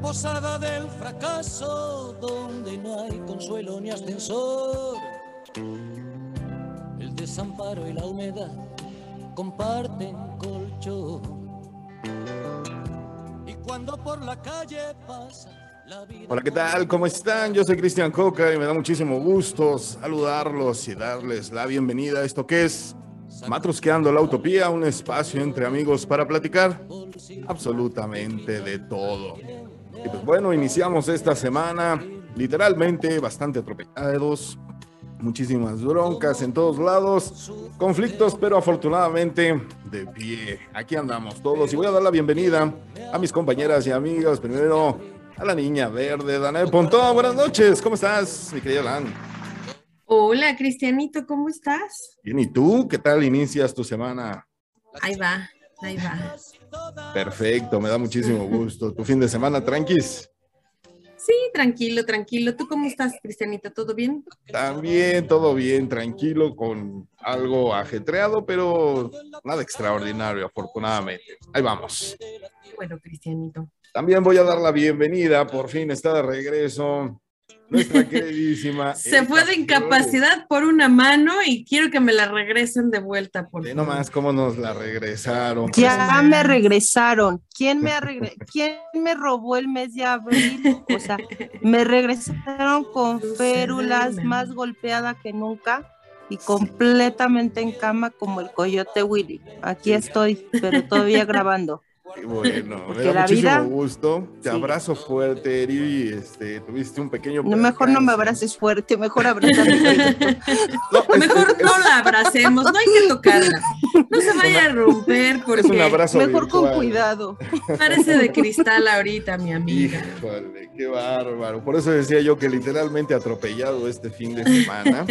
posada del fracaso donde no hay consuelo ni ascensor. El desamparo y la humedad comparten colchón. Y cuando por la calle pasa la vida. Hola, ¿qué tal? ¿Cómo están? Yo soy Cristian Coca y me da muchísimo gusto saludarlos y darles la bienvenida a esto que es Matrosqueando la Utopía, un espacio entre amigos para platicar absolutamente de todo. Y pues bueno, iniciamos esta semana literalmente bastante atropellados, muchísimas broncas en todos lados, conflictos, pero afortunadamente de pie. Aquí andamos todos y voy a dar la bienvenida a mis compañeras y amigas. Primero a la niña verde, Danae Pontón. Buenas noches, ¿cómo estás, mi querida Dan? Hola, Cristianito, ¿cómo estás? Bien, ¿y tú? ¿Qué tal inicias tu semana? Ahí va, ahí va. Perfecto, me da muchísimo gusto. ¿Tu fin de semana, tranquis? Sí, tranquilo, tranquilo. ¿Tú cómo estás, Cristianito? ¿Todo bien? También todo bien, tranquilo, con algo ajetreado, pero nada extraordinario, afortunadamente. Ahí vamos. Bueno, Cristianito. También voy a dar la bienvenida, por fin está de regreso nuestra queridísima. Se fue de incapacidad por una mano y quiero que me la regresen de vuelta, por favor. nomás cómo nos la regresaron. Ya me regresaron. ¿Quién me, arregre- ¿Quién me robó el mes de abril? O sea, me regresaron con férulas, más golpeada que nunca y completamente en cama como el coyote Willy. Aquí estoy, pero todavía grabando. Bueno, me Porque da la muchísimo vida- gusto. Te Sí. abrazo fuerte, Eri. Este, tuviste un pequeño. No, mejor no me abraces fuerte, mejor abrázame. No, Mejor es- no la abracemos, no hay que tocarla. No se vaya a romper Es un porque abrazo. Mejor con cuidado. parece de cristal ahorita, mi amiga. Híjole, qué bárbaro. Por eso decía yo que literalmente atropellado este fin de semana.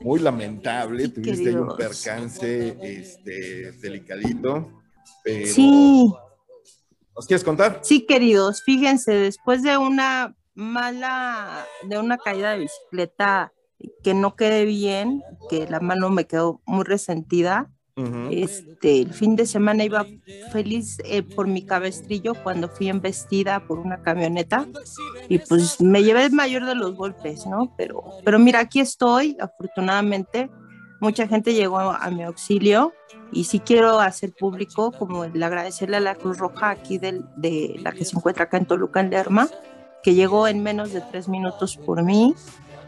Muy lamentable. Sí, Tuviste ahí un percance este, delicadito. Pero... Sí. ¿Nos quieres contar? Sí, queridos, fíjense, después de una mala, de una caída de bicicleta que no quedé bien, que la mano me quedó muy resentida, este, el fin de semana iba feliz eh, por mi cabestrillo cuando fui embestida por una camioneta y pues me llevé el mayor de los golpes, ¿no? Pero, pero mira, aquí estoy, afortunadamente, mucha gente llegó a mi auxilio y sí quiero hacer público como el agradecerle a la Cruz Roja aquí del- de la que se encuentra acá en Toluca, en Lerma, que llegó en menos de tres minutos por mí.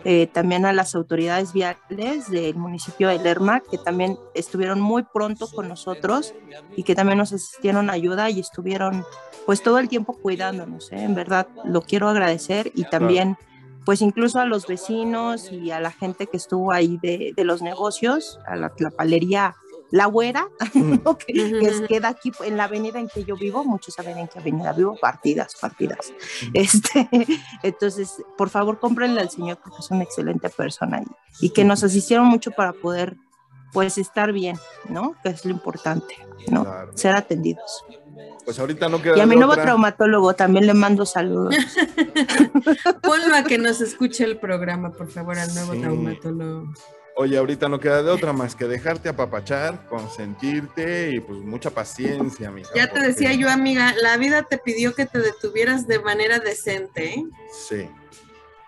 Eh, también a las autoridades viales del municipio de Lerma, que también estuvieron muy pronto con nosotros y que también nos asistieron ayuda y estuvieron pues todo el tiempo cuidándonos. ¿eh? En verdad, lo quiero agradecer y también pues incluso a los vecinos y a la gente que estuvo ahí de, de los negocios, a la, la palería La Güera, ¿no? que, que es- queda aquí en la avenida en que yo vivo, muchos saben en qué avenida vivo, partidas, partidas. Este, entonces, por favor, cómprenle al señor porque es una excelente persona y, y que nos asistieron mucho para poder pues estar bien, ¿no? Que es lo importante, ¿no? Claro. Ser atendidos. Pues ahorita no queda. Y a mi nuevo otra. traumatólogo también le mando saludos. Ponlo a que nos escuche el programa, por favor, al nuevo Sí. traumatólogo. Oye, ahorita no queda de otra más que dejarte apapachar, consentirte y pues mucha paciencia, mija. Ya te porque- decía yo, amiga, la vida te pidió que te detuvieras de manera decente, ¿eh? Sí.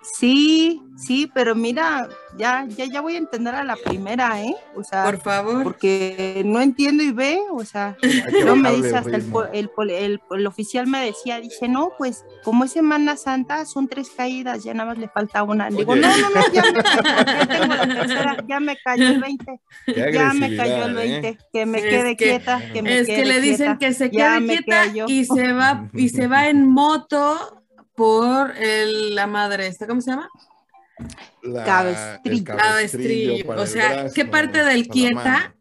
Sí, sí, pero mira, ya, ya, ya voy a entender a la primera, ¿eh? O sea, Por favor. porque no entiendo y ve, o sea, no me dice hasta el, el, pol- el- el oficial me decía, dice, no, pues como es Semana Santa, son tres caídas, ya nada más le falta una. Le digo, Oye. no, no, no, ya me, ya tengo la tercera, ya me cayó el 20, Qué ya me cayó el agresividad, ¿eh? 20, que me Es quede que- quieta, que me Es quede que le dicen quieta. que se quede quieta y se va y se va en moto por el- la madre esta, ¿cómo se llama? La- Cabestrillo. Cabestrillo. para O sea, brazo, ¿qué parte del quieta?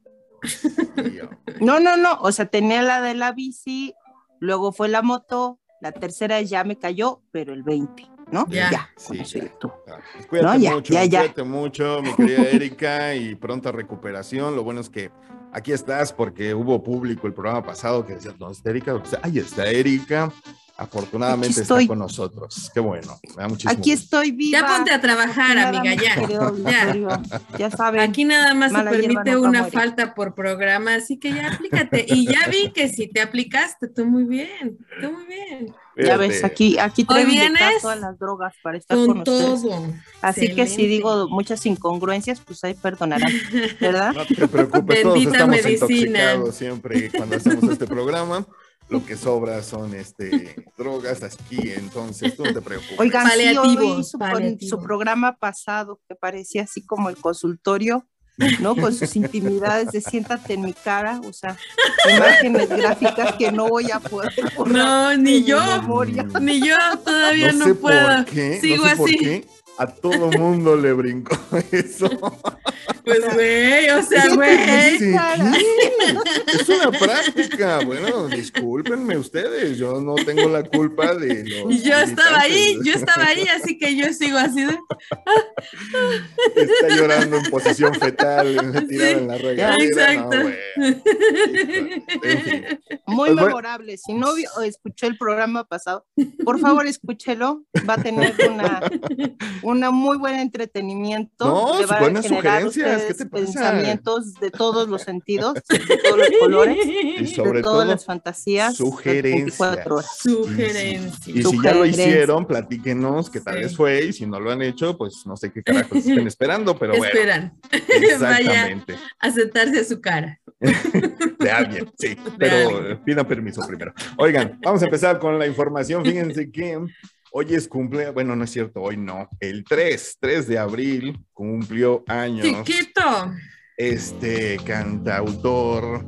No, no, no, o sea, tenía la de la bici, luego fue la moto, la tercera ya me cayó, pero el 20, ¿no? Ya. con Sí, ya. ya tú. Ah, pues Cuídate No, ya, mucho, ya, ya. cuídate mucho, mi querida Erika, y pronta recuperación. Lo bueno es que aquí estás porque hubo público el programa pasado que decía, ¿dónde está Erika? Sea, ahí está Erika. Afortunadamente está estoy. con nosotros. Qué bueno. Me da muchísimo Aquí gusto. estoy viva. Ya ponte a trabajar, amiga, ya. Ya. Ya saben. Aquí nada más se permite una falta por programa, así que ya aplícate. Y ya vi que si te aplicaste, tú muy bien, tú muy bien. Ya ves, aquí, aquí traigo todas las drogas para estar con, Con ustedes. todo. Así que si digo muchas incongruencias, pues ahí perdonarán, ¿verdad? No te preocupes, todos Bendita estamos medicina. intoxicados siempre cuando hacemos este programa. Lo que sobra son este, drogas aquí, entonces tú no te preocupes. Oigan, sí, Paliativos, hoy su, paliativos. su programa pasado, que parecía así como el consultorio, ¿no? Con sus intimidades de siéntate en mi cara, o sea, imágenes gráficas que no voy a poder borrar No, ni yo, memoria. ni yo todavía no, sé puedo. por qué, Sigo no sé por así. qué a todo mundo le brincó eso. Pues, güey, o sea, ¿Qué te güey. ¿qué? Es una práctica. Bueno, discúlpenme ustedes, yo no tengo la culpa de los. Y yo estaba ahí, yo estaba ahí, así que yo sigo así de. Está llorando en posición fetal, tirada en la regadera. Exacto. No, bueno. En fin. Muy Pues memorable. Si no o escuchó el programa pasado, por favor escúchelo. Va a tener una, una muy buen entretenimiento. No, Le va a buenas generar a sugerencias, ¿qué ustedes te pasa? pensamientos de todos los sentidos, de todos los colores, Y de sobre todas todo, las fantasías. de sugerencias. 24 horas. Sugerencia. Y si ya lo Sugerencias. hicieron, platíquenos qué tal Sí. les fue. Y si no lo han hecho, pues no sé qué carajos estén esperando, pero bueno. Esperan. Vaya Exactamente. a sentarse a su cara. De alguien, sí. Pero eh, pidan permiso primero. Oigan, vamos a empezar con la información. Fíjense que hoy es cumple, bueno, no es cierto, hoy no. El 3, 3 de abril cumplió años Chiquito. este cantautor,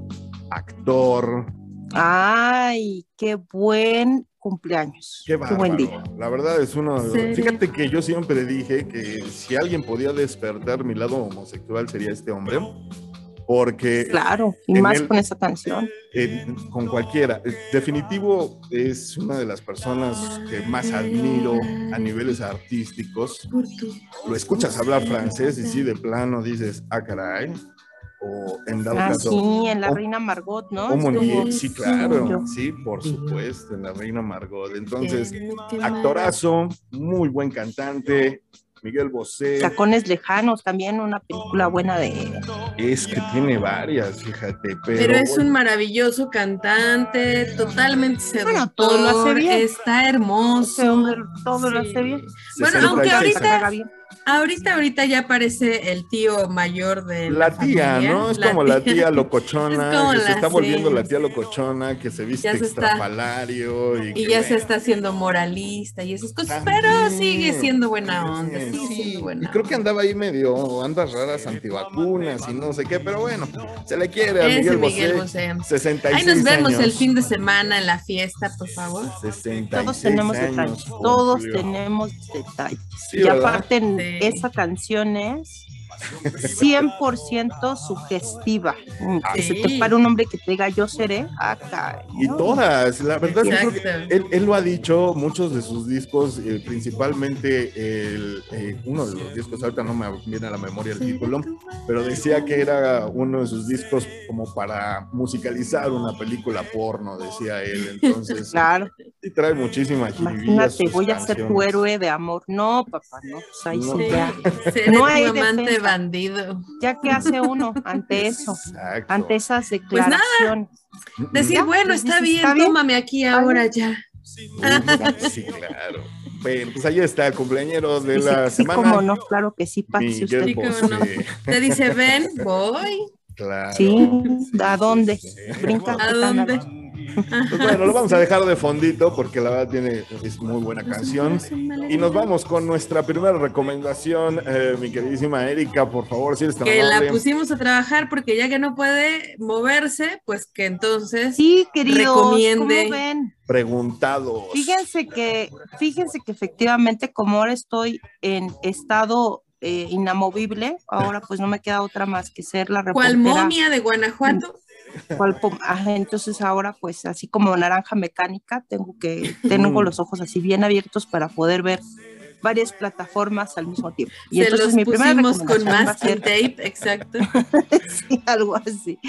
actor. Ay, qué buen cumpleaños. Qué, buen día. La verdad es uno. ¿Serio? Fíjate que yo siempre dije que si alguien podía despertar mi lado homosexual sería este hombre. Porque Claro, y más con esa canción. eh, con cualquiera. Definitivo es una de las personas que más admiro a niveles artísticos. Lo escuchas hablar francés y sí, de plano dices, ah, caray. O en dado Ah, caso, sí, en la o- Reina Margot, ¿no? Monier, sí, claro, Yo. sí, por supuesto, en la Reina Margot. Entonces, actorazo, muy buen cantante. Miguel Bosé, Tacones Lejanos, también una película buena de... es que tiene varias, fíjate, pero, Pero es un maravilloso cantante, totalmente seductor. Bueno, todo lo hace bien. Está hermoso. Todo lo hace bien. Bueno, 66. aunque ahorita. Ahorita, ahorita ya parece el tío mayor de La tía, familia. ¿no? Es como la tía locochona, Es como que se está volviendo sí. la tía locochona, que se viste se está- extrapalario. Y, Y que, ya se está haciendo moralista y esas cosas, también, pero sigue siendo buena onda, también, sigue sí. siendo buena Y creo que andaba ahí medio andas raras antivacunas y no sé qué, pero bueno, se le quiere a Miguel Miguel Bosé. Bosé. 66 Ahí nos vemos años. el fin de semana en la fiesta, por favor. 66 Todos tenemos años detalles, todos tenemos detalles. Sí, y ¿verdad? aparte en Sí. esa canción es 100% sugestiva. Mm, Que se te para un hombre que te diga yo seré, acá. Y todas, la verdad, yo creo que Exacto. él, él lo ha dicho, muchos de sus discos, eh, principalmente el, eh, uno de los discos, ahorita no me viene a la memoria el título, pero decía que era uno de sus discos como para musicalizar una película porno, decía él. Entonces, Claro, sí trae muchísima imagínate, voy a ser tu héroe de amor. No, papá, no, pues ahí No. sí ya. seré No tu hay amante defensa. bandido. Ya que hace uno ante eso, Exacto. ante esas Pues nada. declaraciones. Decir, Ya, bueno, está dices, bien, está bien. tómame aquí ahora ya. Sí, claro. Bueno, pues ahí está el cumpleañero de Dice la sí, semana. cómo no, claro que sí, pase usted. Miguel Sí, cómo no. Te dice, ven, voy. Claro. Sí, ¿a dónde? sí. Brinca. ¿A dónde? Pues bueno, lo vamos a dejar de fondito porque la verdad tiene, es muy buena canción. Y nos vamos con nuestra primera recomendación, eh, mi queridísima Erika, por favor, si eres tan Que la pusimos a trabajar porque ya que no puede moverse, pues que entonces Sí, queridos, Recomiende. ¿cómo ven? Preguntados. Fíjense que, fíjense que efectivamente como ahora estoy en estado eh, inamovible, ahora pues no me queda otra más que ser la cual reportera. momia de Guanajuato. Cual ajá, entonces ahora pues así como naranja mecánica, tengo que, tengo los ojos así bien abiertos para poder ver varias plataformas al mismo tiempo. Y Se entonces los mi primera pusimos con masking tape, exacto. sí, algo así.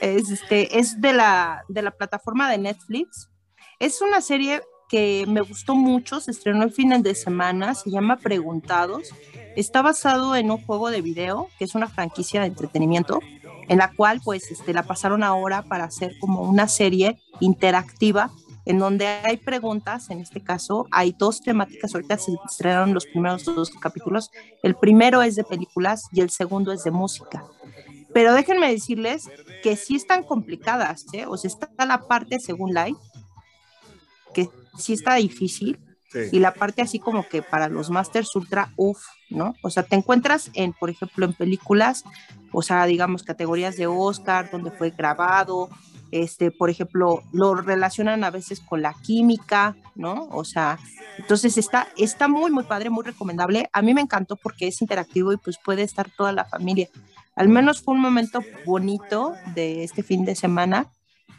Es, este, es de, la, de la plataforma de Netflix. Es una serie que me gustó mucho, se estrenó el fin de semana, se llama Preguntados. Está basado en un juego de video, que es una franquicia de entretenimiento, en la cual pues este, la pasaron ahora para hacer como una serie interactiva en donde hay preguntas, en este caso hay dos temáticas, ahorita se estrenaron los primeros dos capítulos, el primero es de películas y el segundo es de música. Pero déjenme decirles que sí están complicadas, ¿eh? o sea, está la parte según Light, que sí está difícil, y la parte así como que para los Masters Ultra, uff, ¿no? O sea, te encuentras en, por ejemplo, en películas, o sea, digamos, categorías de Oscar, donde fue grabado, este, por ejemplo, lo relacionan a veces con la química, ¿no? O sea, entonces está, está muy, muy padre, muy recomendable. A mí me encantó porque es interactivo y pues puede estar toda la familia. Al menos fue un momento bonito de este fin de semana,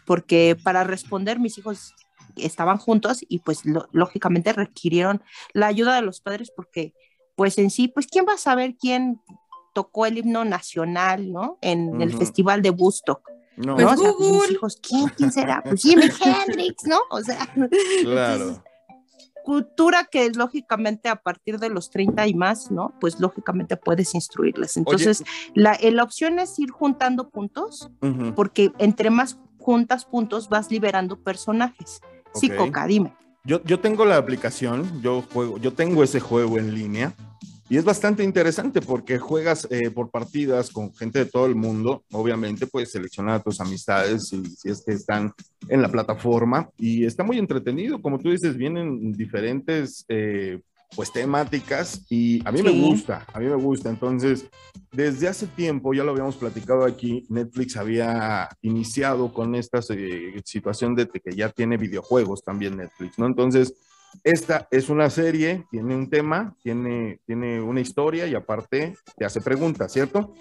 porque para responder mis hijos estaban juntos y pues lógicamente requirieron la ayuda de los padres porque pues en sí, pues quién va a saber quién tocó el himno nacional, ¿no? En el festival de Woodstock. No, pues ¿no? Pues hijos, ¿quién, ¿quién será? Pues Jimi Hendrix, ¿no? O sea, claro. cultura que lógicamente a partir de los 30 y más, ¿no? Pues lógicamente puedes instruirles. Entonces, la, la, opción es ir juntando puntos, porque entre más juntas puntos vas liberando personajes. Sí, Coca, dime. Yo, yo tengo la aplicación, yo juego, yo tengo ese juego en línea y es bastante interesante porque juegas eh, por partidas con gente de todo el mundo. Obviamente, puedes seleccionar a tus amistades si, si es que están en la plataforma y está muy entretenido. Como tú dices, vienen diferentes eh, pues temáticas y a mí me gusta, a mí me gusta. Entonces, desde hace tiempo, ya lo habíamos platicado aquí, Netflix había iniciado con esta eh, situación de que ya tiene videojuegos también Netflix, ¿no? Entonces, esta es una serie, tiene un tema, tiene, tiene una historia y aparte te hace preguntas, ¿cierto?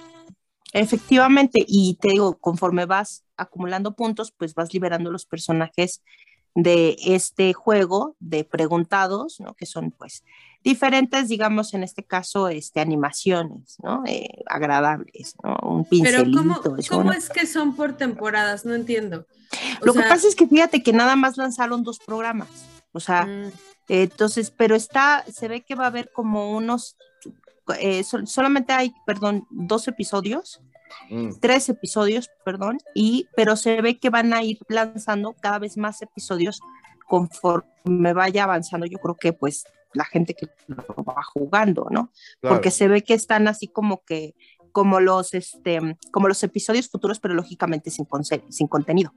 Efectivamente, y te digo, conforme vas acumulando puntos, pues vas liberando los personajes de este juego de preguntados, ¿no? Que son pues diferentes, digamos, en este caso, este, animaciones, ¿no? Eh, agradables, ¿no? Un pincelito. Pero ¿cómo, ¿cómo es que son por temporadas? No entiendo. Lo que pasa es que fíjate que nada más lanzaron dos programas. O sea, mm. entonces, pero está, se ve que va a haber como unos, eh, solamente hay, perdón, dos episodios, mm. tres episodios, perdón, y, pero se ve que van a ir lanzando cada vez más episodios conforme vaya avanzando. Yo creo que pues la gente que lo va jugando, ¿no? Porque se ve que están así como que como los, este, como los episodios futuros, pero lógicamente sin, sin contenido.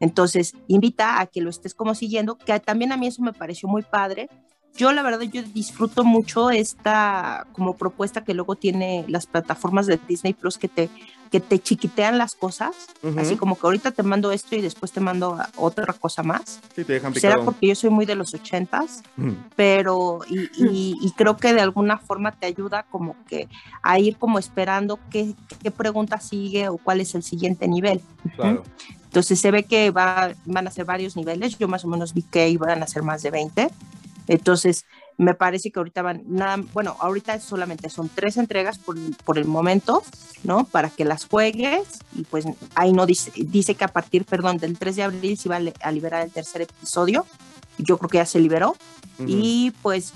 Entonces, invita a que lo estés como siguiendo, que también a mí eso me pareció muy padre. Yo la verdad, yo disfruto mucho esta como propuesta que luego tiene las plataformas de Disney Plus que te, que te chiquitean las cosas, así como que ahorita te mando esto y después te mando otra cosa más. Sí, te dejan Será porque yo soy muy de los ochentas, pero y, y, creo que de alguna forma te ayuda como que a ir como esperando qué, qué pregunta sigue o cuál es el siguiente nivel. Claro. Entonces se ve que va, van a ser varios niveles, yo más o menos vi que iban a ser más de 20. Entonces me parece que ahorita van, nada, bueno, ahorita solamente son tres entregas por, por, el momento, ¿no? Para que las juegues y pues ahí no dice, dice que a partir, perdón, del 3 de abril se va a liberar el tercer episodio, yo creo que ya se liberó y pues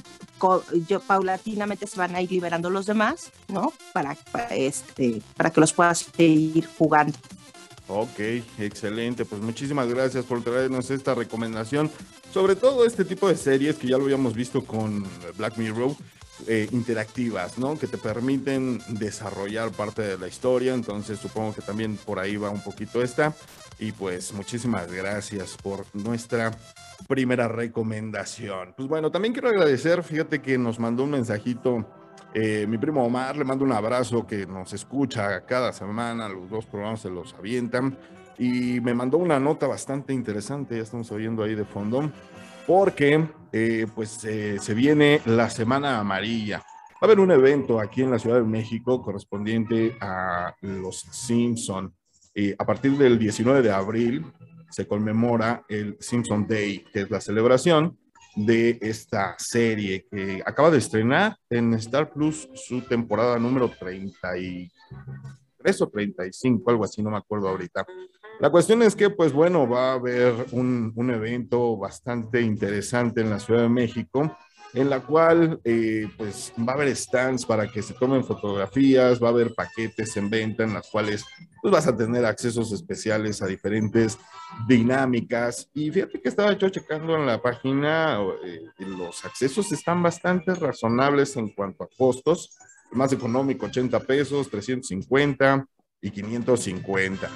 yo, paulatinamente se van a ir liberando los demás, ¿no? Para, para, este, para que los puedas ir jugando. Ok, excelente. Pues muchísimas gracias por traernos esta recomendación. Sobre todo este tipo de series que ya lo habíamos visto con Black Mirror, eh, interactivas, ¿no? Que te permiten desarrollar parte de la historia. Entonces supongo que también por ahí va un poquito esta. Y pues muchísimas gracias por nuestra primera recomendación. Pues bueno, también quiero agradecer, fíjate que nos mandó un mensajito eh, mi primo Omar, le mando un abrazo que nos escucha cada semana, los dos programas se los avientan. Y me mandó una nota bastante interesante, ya estamos oyendo ahí de fondo, porque eh, pues eh, se viene la Semana Amarilla. Va a haber un evento aquí en la Ciudad de México correspondiente a los Simpson. a partir del 19 de abril se conmemora el Simpson Day, que es la celebración de esta serie que acaba de estrenar en Star Plus su temporada número 33 o 35, algo así, no me acuerdo ahorita. La cuestión es que, pues bueno, va a haber un, un evento bastante interesante en la Ciudad de México en la cual eh, pues va a haber stands para que se tomen fotografías, va a haber paquetes en venta en las cuales pues vas a tener accesos especiales a diferentes dinámicas y fíjate que estaba yo checando en la página, eh, los accesos están bastante razonables en cuanto a costos, el más económico 80 pesos, 350 y 550.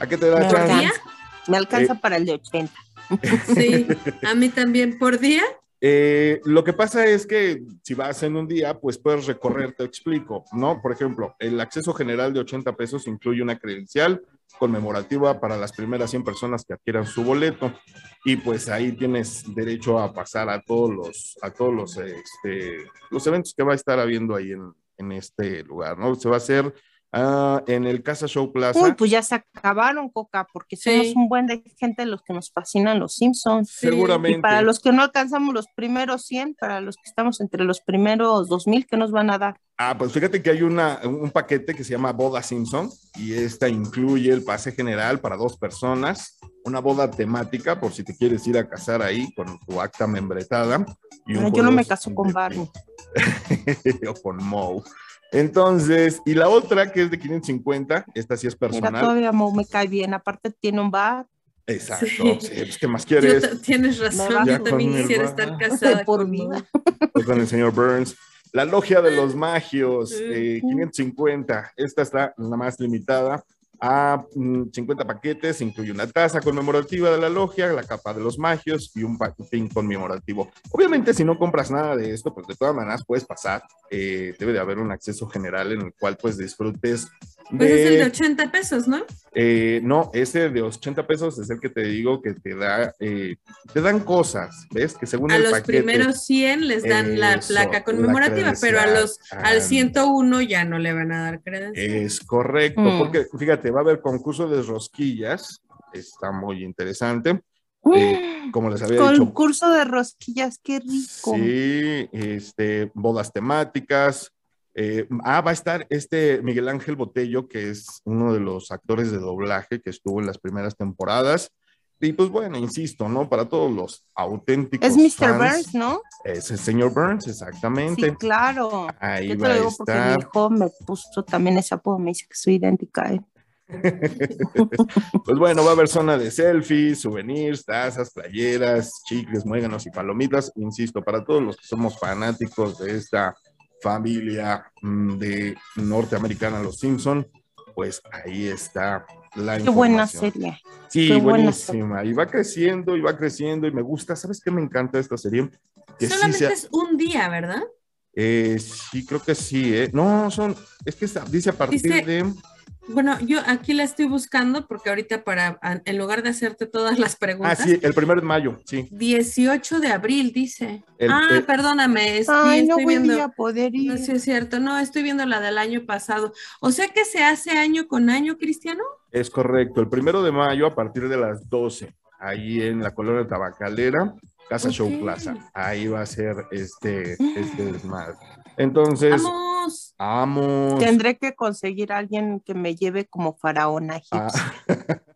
¿A qué te da Me chance? alcanza, me alcanza Eh, para el de 80. Sí, a mí también por día. Eh, lo que pasa es que si vas en un día, pues puedes recorrer, te explico, ¿no? Por ejemplo, el acceso general de 80 pesos incluye una credencial conmemorativa para las primeras 100 personas que adquieran su boleto y pues ahí tienes derecho a pasar a todos los, a todos los, este, los eventos que va a estar habiendo ahí en, en este lugar, ¿no? Se va a hacer ah, en el Casa Show Plaza. Uy, pues ya se acabaron, Coca, porque Sí. somos un buen de gente los que nos fascinan los Simpsons. Sí. Seguramente. Y para los que no alcanzamos los primeros 100, para los que estamos entre los primeros 2000, ¿qué nos van a dar? Ah, pues fíjate que hay una, un paquete que se llama Boda Simpson y esta incluye el pase general para dos personas, una boda temática por si te quieres ir a casar ahí con tu acta membretada. Y un yo no me caso con Barney. o con Moe. Entonces, y la otra que es de 550, esta sí es Mira, personal. todavía Mo me cae bien. Aparte tiene un bar Exacto. Sí. Sí, pues, ¿qué más quieres? tienes razón, yo también quisiera bar. estar casada por. Pues con el señor Burns. La logia de los magios, eh, 550. Esta está la más limitada a mm, 50 paquetes. Incluye una taza conmemorativa de la logia, la capa de los magios y un paquetín conmemorativo. Obviamente, si no compras nada de esto, pues de todas maneras puedes pasar. Eh, debe de haber un acceso general en el cual pues disfrutes Pues es el de de 80 pesos, ¿no? eh, no, ese de 80 pesos es el que te digo que te da, eh, te dan cosas, ¿ves? Que según A el los paquete, primeros 100 les dan la placa la conmemorativa, pero a los al 101 ya no le van a dar credencial. Es correcto, Mm. porque fíjate, va a haber concurso de rosquillas, está muy interesante. Eh, como les había dicho, Concurso de rosquillas, qué rico. sí, este, bodas temáticas. Eh, ah, va a estar este Miguel Ángel Botello, que es uno de los actores de doblaje que estuvo en las primeras temporadas. Y pues bueno, insisto, ¿no? Para todos los auténticos. Es Mr. fans, Burns, ¿no? Es el señor Burns, Sí, exactamente. claro. Ahí Yo te va lo digo porque mi hijo me puso también ese apodo, me dice que soy idéntica a él. Pues bueno, va a haber zona de selfies, souvenirs, tazas, playeras, chicles, muéganos y palomitas. Insisto, para todos los que somos fanáticos de esta familia mm, de norteamericana, los Simpson, pues ahí está la Qué buena serie. Sí, qué buena buenísima. Y va creciendo y va creciendo y me gusta. ¿Sabes qué me encanta esta serie? Que sí Solamente es un día, ¿verdad? eh, sí, creo que sí, ¿eh? No, son, es que dice a partir Dice- de... Bueno, yo aquí la estoy buscando porque ahorita para, en lugar de hacerte todas las Ah, preguntas, sí, el primero de mayo, sí. 18 de abril dice. El- ah, el- perdóname, es- sí, Ay, no estoy voy viendo. a poder ir. No, sí es cierto, no, estoy viendo la del año pasado. O sea que se hace año con año, Cristiano. Es correcto, el primero de mayo a partir de las 12, ahí en la colonia tabacalera, Casa Show. Plaza. Ahí va a ser este, este desmadre. Entonces, Vamos. vamos. Tendré que conseguir a alguien que me lleve como faraona a- egipcia.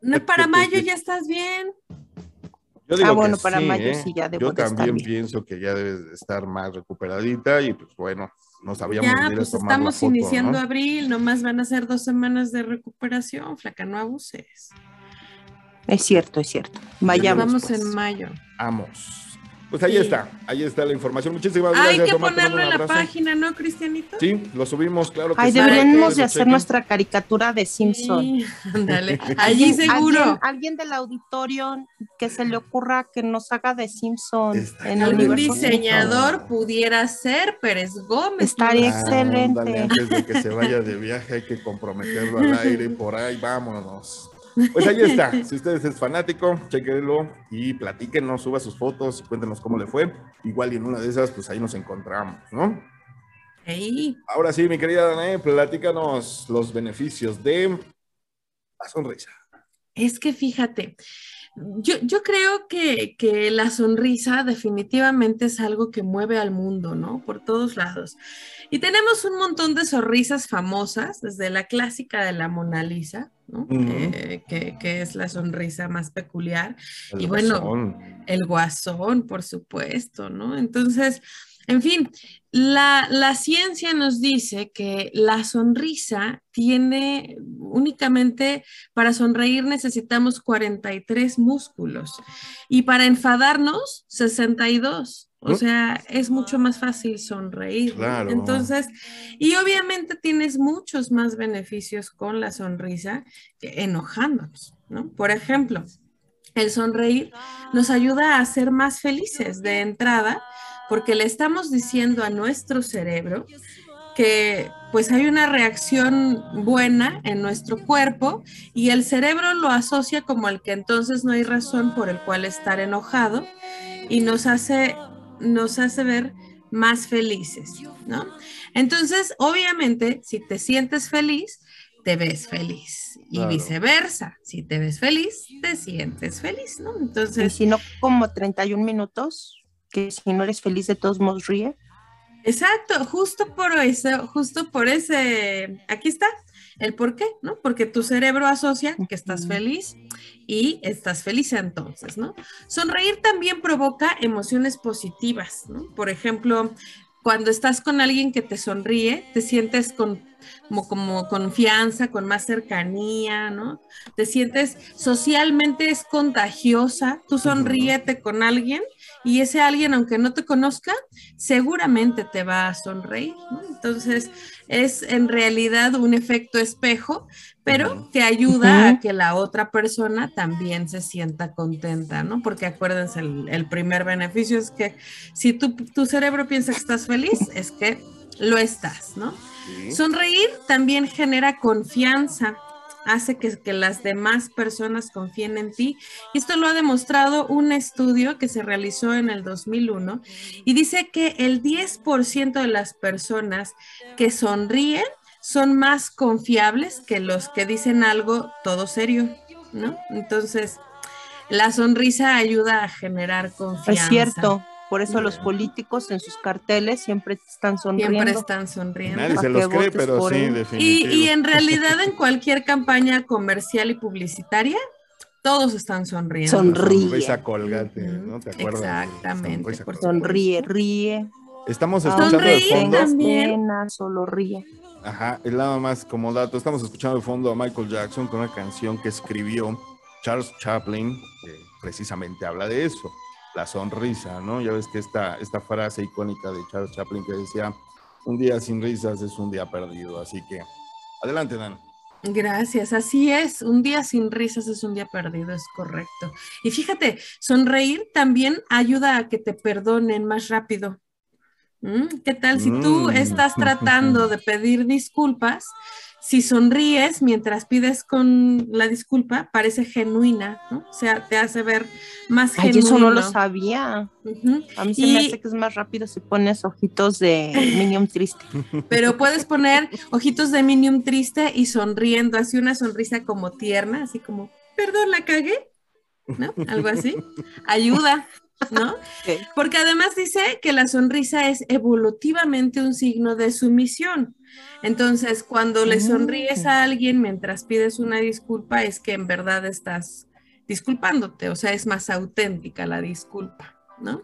No, para mayo ya estás bien. Yo digo Ah, bueno, que para sí, mayo ¿eh? sí ya debo Yo de también bien. pienso que ya debes de estar más recuperadita y pues bueno, no sabíamos Ya, pues tomar estamos foto, iniciando ¿no? abril, nomás van a ser dos semanas de recuperación, flaca, no abuses. Es cierto, es cierto. Vayamos. Vamos pues. en mayo. Vamos. Pues ahí Sí. está, ahí está la información. Muchísimas Hay gracias. que Omar, te mando ponerlo un en la página, ¿no, Cristianito? Sí, lo subimos, claro que Ay, sí. deberíamos que de hacer chequen. nuestra caricatura de Simpson. Sí, ándale. Allí ¿Alguien- seguro. Alguien, alguien del auditorio que se le ocurra que nos haga de Simpson Está en el universo diseñador Simpson. pudiera ser Pérez Gómez. Estaría excelente. ándale, antes de que se vaya de viaje hay que comprometerlo al aire por ahí, vámonos. Pues ahí está. Si usted es fanático, chequenlo y platíquenos, suba sus fotos y cuéntenos cómo le fue. Igual y en una de esas, pues ahí nos encontramos, ¿no? Ey, Ahora sí, mi querida Danae, platícanos los beneficios de la sonrisa. Es que fíjate, yo, yo creo que, que, la sonrisa definitivamente es algo que mueve al mundo, ¿no? Por todos lados. Y tenemos un montón de sonrisas famosas, desde la clásica de la Mona Lisa, ¿no? Uh -huh. eh, que, que, es la sonrisa más peculiar. El y bueno, guasón. el guasón, por supuesto, ¿no? Entonces, en fin, la, la, ciencia nos dice que la sonrisa tiene únicamente, para sonreír necesitamos 43 músculos y para enfadarnos 62. O sea, es mucho más fácil sonreír. Claro. Entonces, y obviamente tienes muchos más beneficios con la sonrisa que enojándonos, ¿no? Por ejemplo, el sonreír nos ayuda a ser más felices de entrada porque le estamos diciendo a nuestro cerebro que pues hay una reacción buena en nuestro cuerpo y el cerebro lo asocia como el que entonces no hay razón por el cual estar enojado y nos hace nos hace ver más felices, ¿no? Entonces, obviamente, si te sientes feliz, te ves feliz y Claro. viceversa. Si te ves feliz, te sientes feliz, ¿no? Y Entonces, si no, como 31 minutos, que si no eres feliz de todos modos ríe. exacto, justo por eso, justo por ese, aquí está el por qué, ¿no? Porque tu cerebro asocia que estás feliz y estás feliz entonces, ¿no? Sonreír también provoca emociones positivas, ¿no? Por ejemplo, cuando estás con alguien que te sonríe, te sientes con como, como confianza, con más cercanía, ¿no? Te sientes socialmente es contagiosa, tú sonríete con alguien y ese alguien, aunque no te conozca, seguramente te va a sonreír, ¿no? Entonces, es en realidad un efecto espejo, pero te ayuda a que la otra persona también se sienta contenta, ¿no? Porque acuérdense, el, el primer beneficio es que si tu, tu cerebro piensa que estás feliz, es que lo estás, ¿no? Sonreír también genera confianza, hace que, que, las demás personas confíen en ti. Y esto lo ha demostrado un estudio que se realizó en el 2001 y dice que el 10% de las personas que sonríen son más confiables que los que dicen algo todo serio, ¿no? Entonces, la sonrisa ayuda a generar confianza. Es cierto. Por eso los políticos en sus carteles siempre están sonriendo. Siempre están sonriendo. Nadie se ¿Para los cree, pero sí, él? Y, definitivo. y en realidad en cualquier campaña comercial y publicitaria, todos están sonriendo. Sonríe. Sonrisa colgate, ¿no? ¿Te acuerdas? Exactamente, por. Sonríe, ríe. Estamos escuchando de fondo. también. Solo ríe. Ajá, es nada más como dato. Estamos escuchando de fondo a Michael Jackson con una canción que escribió Charles Chaplin, que precisamente habla de eso, la sonrisa, ¿no? Ya ves que esta, esta frase icónica de Charles Chaplin que decía, un día sin risas es un día perdido. Así que, adelante, Dan. Gracias, así es. Un día sin risas es un día perdido, es correcto. Y fíjate, sonreír también ayuda a que te perdonen más rápido. ¿Mm? ¿Qué tal si tú Mm. estás tratando de pedir disculpas? Si sonríes mientras pides con la disculpa, parece genuina, ¿no? O sea, te hace ver más Ay, genuino. eso no lo sabía. A mí se Y- me hace que es más rápido si pones ojitos de Minion triste. Pero puedes poner ojitos de Minium triste y sonriendo, así una sonrisa como tierna, así como, perdón, la cagué, ¿no? Algo así. Ayuda, ¿no? Sí. Porque además dice que la sonrisa es evolutivamente un signo de sumisión. Entonces, cuando le sonríes a alguien mientras pides una disculpa, es que en verdad estás disculpándote, o sea, es más auténtica la disculpa, ¿no?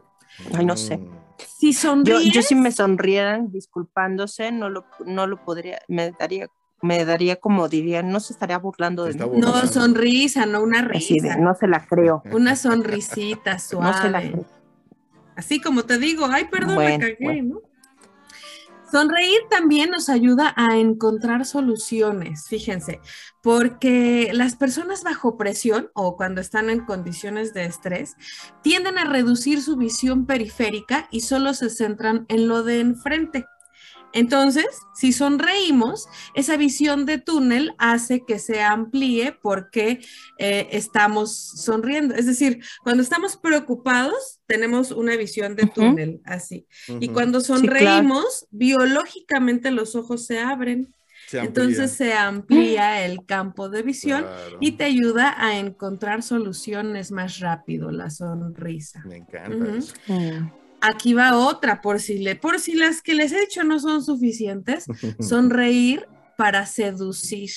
Ay, no sé. Mm, Si Yo, sonríes, yo si me sonrieran disculpándose, no lo, no lo podría, me daría, me daría como diría, no se estaría burlando de mí. no sonrisa, no una Así de, risa. no se la creo. Una sonrisita No se la suave. creo. Así como te digo, ay, perdón, Bueno, me cagué, bueno. ¿no? Sonreír también nos ayuda a encontrar soluciones, fíjense, porque las personas bajo presión o cuando están en condiciones de estrés tienden a reducir su visión periférica y solo se centran en lo de enfrente. Entonces, si sonreímos, esa visión de túnel hace que se amplíe porque eh, estamos sonriendo. Es decir, cuando estamos preocupados, tenemos una visión de túnel así. Y cuando claro. sonreímos, biológicamente los ojos se abren. Se. Entonces se amplía el campo de visión Claro. y te ayuda a encontrar soluciones más rápido, la sonrisa. Me encanta eso. Aquí va otra, por si, le, por si las que les he dicho no son suficientes, sonreír para seducir.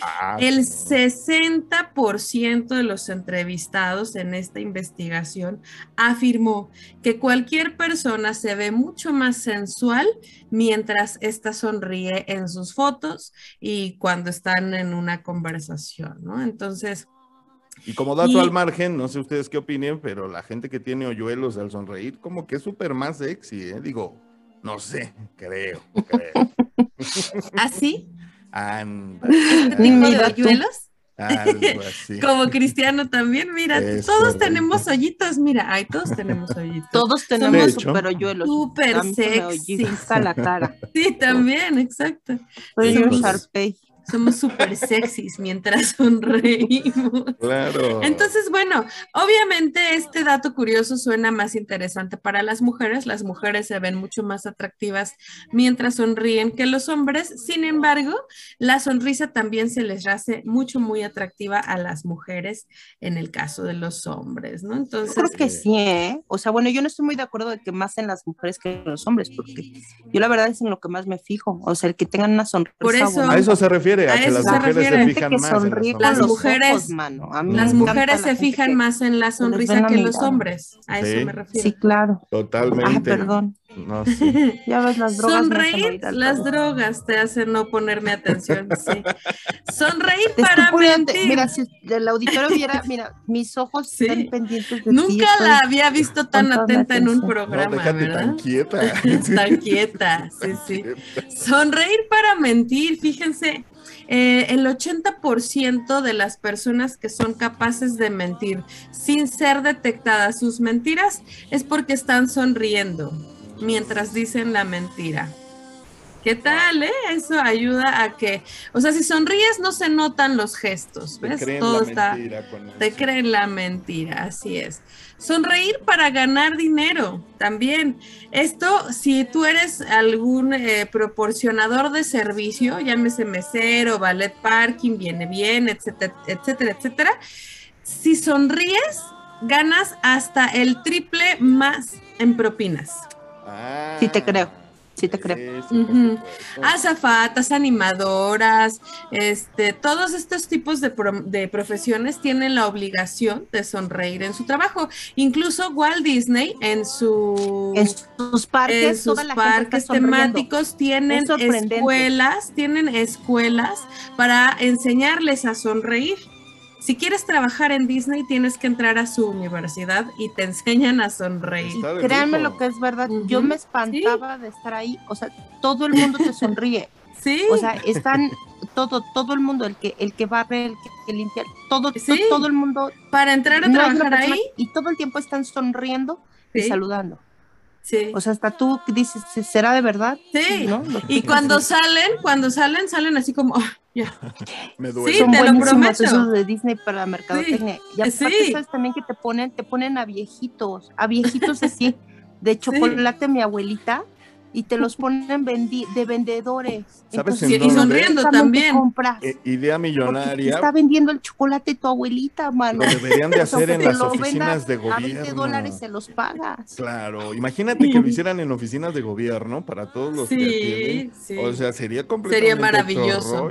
Ah, El sí. 60% de los entrevistados en esta investigación afirmó que cualquier persona se ve mucho más sensual mientras ésta sonríe en sus fotos y cuando están en una conversación, ¿no? Entonces, Y como dato Y- al margen, no sé ustedes qué opinen, pero la gente que tiene hoyuelos al sonreír, como que es súper más sexy, ¿eh? Digo, no sé, creo, creo. así, Anda, tipo de hoyuelos, algo así. como cristiano también, mira, Es todos correcto. tenemos hoyitos, mira, ay, todos tenemos hoyitos. Todos tenemos super hoyuelos. Súper sexy. hoyiza la cara. Sí, también, exacto. Soy un Sharpay. Somos súper sexys mientras sonreímos. Claro. Entonces, bueno, obviamente este dato curioso suena más interesante para las mujeres. Las mujeres se ven mucho más atractivas mientras sonríen que los hombres. Sin embargo, la sonrisa también se les hace mucho, muy atractiva a las mujeres en el caso de los hombres, ¿no? Yo Entonces, creo que sí, ¿eh? O sea, bueno, yo no estoy muy de acuerdo de que más en las mujeres que en los hombres, porque yo la verdad es en lo que más me fijo. O sea, el que tengan una sonrisa. Por eso- a eso se refiere, a, A que eso las se mujeres refiere. se fijan que más. en las mujeres- ojos, mano. A mí me las mujeres la se fijan más en la sonrisa que los hombres. A eso me refiero. Sí, claro. Totalmente. Ah, perdón. No sé. Ya ves, las drogas. Sonreír, las drogas te hacen no ponerme atención, sí. Sonreír Te para poniendo- mentir. Mira, si el auditorio viera, mira, mis ojos Sí. están pendientes de. Nunca la había visto tan atenta en un. No, programa, déjate ¿verdad? tan quieta. Tan quieta, sí, sí. Sonreír para mentir, fíjense, eh, el 80% de las personas que son capaces de mentir sin ser detectadas sus mentiras es porque están sonriendo mientras dicen la mentira. ¿Qué tal, eh? Eso ayuda a que, o sea, si sonríes no se notan los gestos, Te ¿ves? creen Todo la está, mentira con te eso. creen la mentira, así es. Sonreír para ganar dinero también. Esto, si tú eres algún eh, proporcionador de servicio, llámese mesero, ballet parking, viene bien, etcétera, etcétera, etcétera. Si sonríes, ganas hasta el triple más en propinas. Ah, Sí te creo, sí te creo. sí. Azafatas, animadoras, este, todos estos tipos de, pro- de profesiones tienen la obligación de sonreír en su trabajo. Incluso Walt Disney en su En sus parques, en sus toda la gente parques temáticos tienen Es escuelas, tienen escuelas para enseñarles a sonreír. Si quieres trabajar en Disney, tienes que entrar a su universidad y te enseñan a sonreír. Créanme lo que es verdad. Yo me espantaba de estar ahí. O sea, todo el mundo te sonríe. Sí, O sea, están todo, todo el mundo, el que, el que barre, el que, que limpia, todo, Sí. todo el mundo. para entrar a no trabajar persona- ahí, Y todo el tiempo están sonriendo y saludando. sí. O sea, hasta tú dices, ¿será de verdad? Sí. ¿No? Y cuando salen, cuando salen, salen así como, "Ah, Me duele. Sí, son te lo buenísimos prometo. esos de Disney para la mercadotecnia. Y aparte, Sí. sabes también que te ponen, te ponen a viejitos, a viejitos así, de chocolate mi abuelita, y te los ponen vendi- de vendedores. ¿Sabes en y sonriendo también. Eh, idea millonaria. está vendiendo el chocolate tu abuelita, mano. Lo deberían de hacer en las oficinas de venda A 20 gobierno. dólares se los pagas. Claro, imagínate que lo hicieran en oficinas de gobierno para todos los que Sí, atienden. sí. O sea, sería completamente otro maravilloso.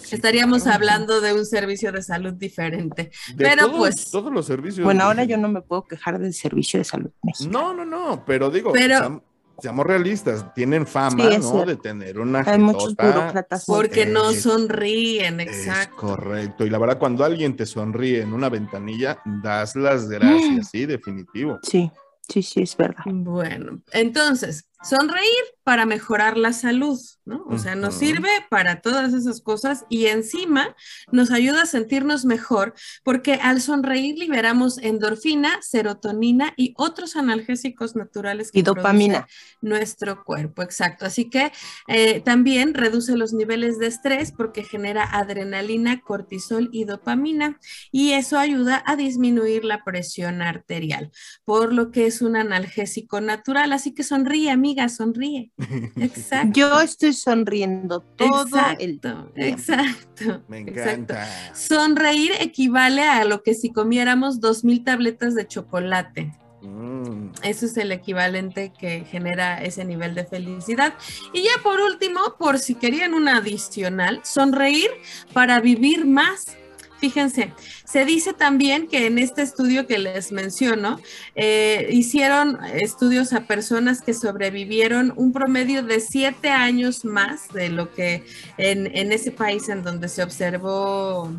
Sí, Estaríamos claro. hablando de un servicio de salud diferente. De pero todos- pues- todos los servicios. Bueno, ahora yo no me puedo quejar del servicio de salud mexicano. No, no, no, pero digo, Pero- seamos realistas, tienen fama, Sí, ¿no? cierto. De tener una Hay muchos burócratas. Porque no sonríen, Es exacto. correcto. Y la verdad, cuando alguien te sonríe en una ventanilla, das las gracias, sí, definitivo. Sí, sí, sí, es verdad. Bueno, entonces, sonreír para mejorar la salud, ¿no? O sea, nos sirve para todas esas cosas y encima nos ayuda a sentirnos mejor porque al sonreír liberamos endorfina, serotonina y otros analgésicos naturales que Y dopamina. produce nuestro cuerpo, exacto. Así que eh, también reduce los niveles de estrés porque genera adrenalina, cortisol y dopamina y eso ayuda a disminuir la presión arterial, por lo que es un analgésico natural. Así que sonríe, amiga, sonríe. Exacto. Yo estoy sonriendo todo el Exacto, tiempo. exacto. Me exacto. encanta. Sonreír equivale a lo que si comiéramos dos mil tabletas de chocolate. Mm, Eso es el equivalente que genera ese nivel de felicidad. Y ya por último, por si querían una adicional, sonreír para vivir más. Fíjense, se dice también que en este estudio que les menciono, eh, hicieron estudios a personas que sobrevivieron un promedio de siete años más de lo que en, en ese país en donde se observó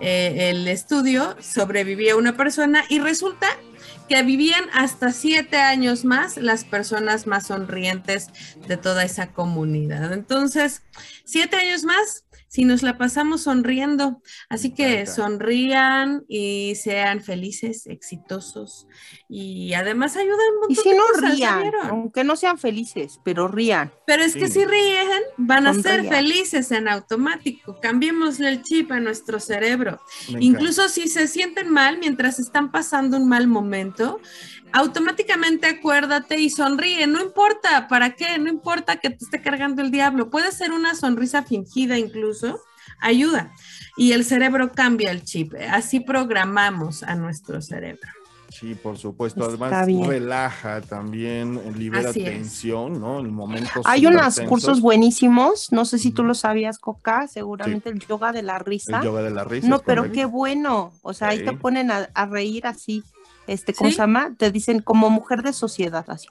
eh, el estudio, sobrevivía una persona y resulta que vivían hasta siete años más las personas más sonrientes de toda esa comunidad. Entonces, siete años más si nos la pasamos sonriendo. Así que sonrían y sean felices, exitosos y además ayudan un montón Y si de no cosas, ¿ya rían, aunque no sean felices, pero rían. Pero es que si ríen, van a ser felices en automático. Cambiémosle el chip a nuestro cerebro. Incluso si se sienten mal mientras están pasando un mal momento, automáticamente acuérdate y sonríe. No importa para qué, no importa que te esté cargando el diablo. Puede ser una sonrisa fingida incluso. Ayuda. Y el cerebro cambia el chip. Así programamos a nuestro cerebro. Sí, por supuesto. Además, relaja también, libera Así es. tensión, ¿no? En momentos. Hay unos tensos. cursos buenísimos, no sé si tú lo sabías, Coca, seguramente el yoga de la risa. El yoga de la risa. No, pero correcto. qué bueno. O sea, ahí te ponen a, a reír así. Este, ¿cómo Sí. se llama? Te dicen como mujer de sociedad, así.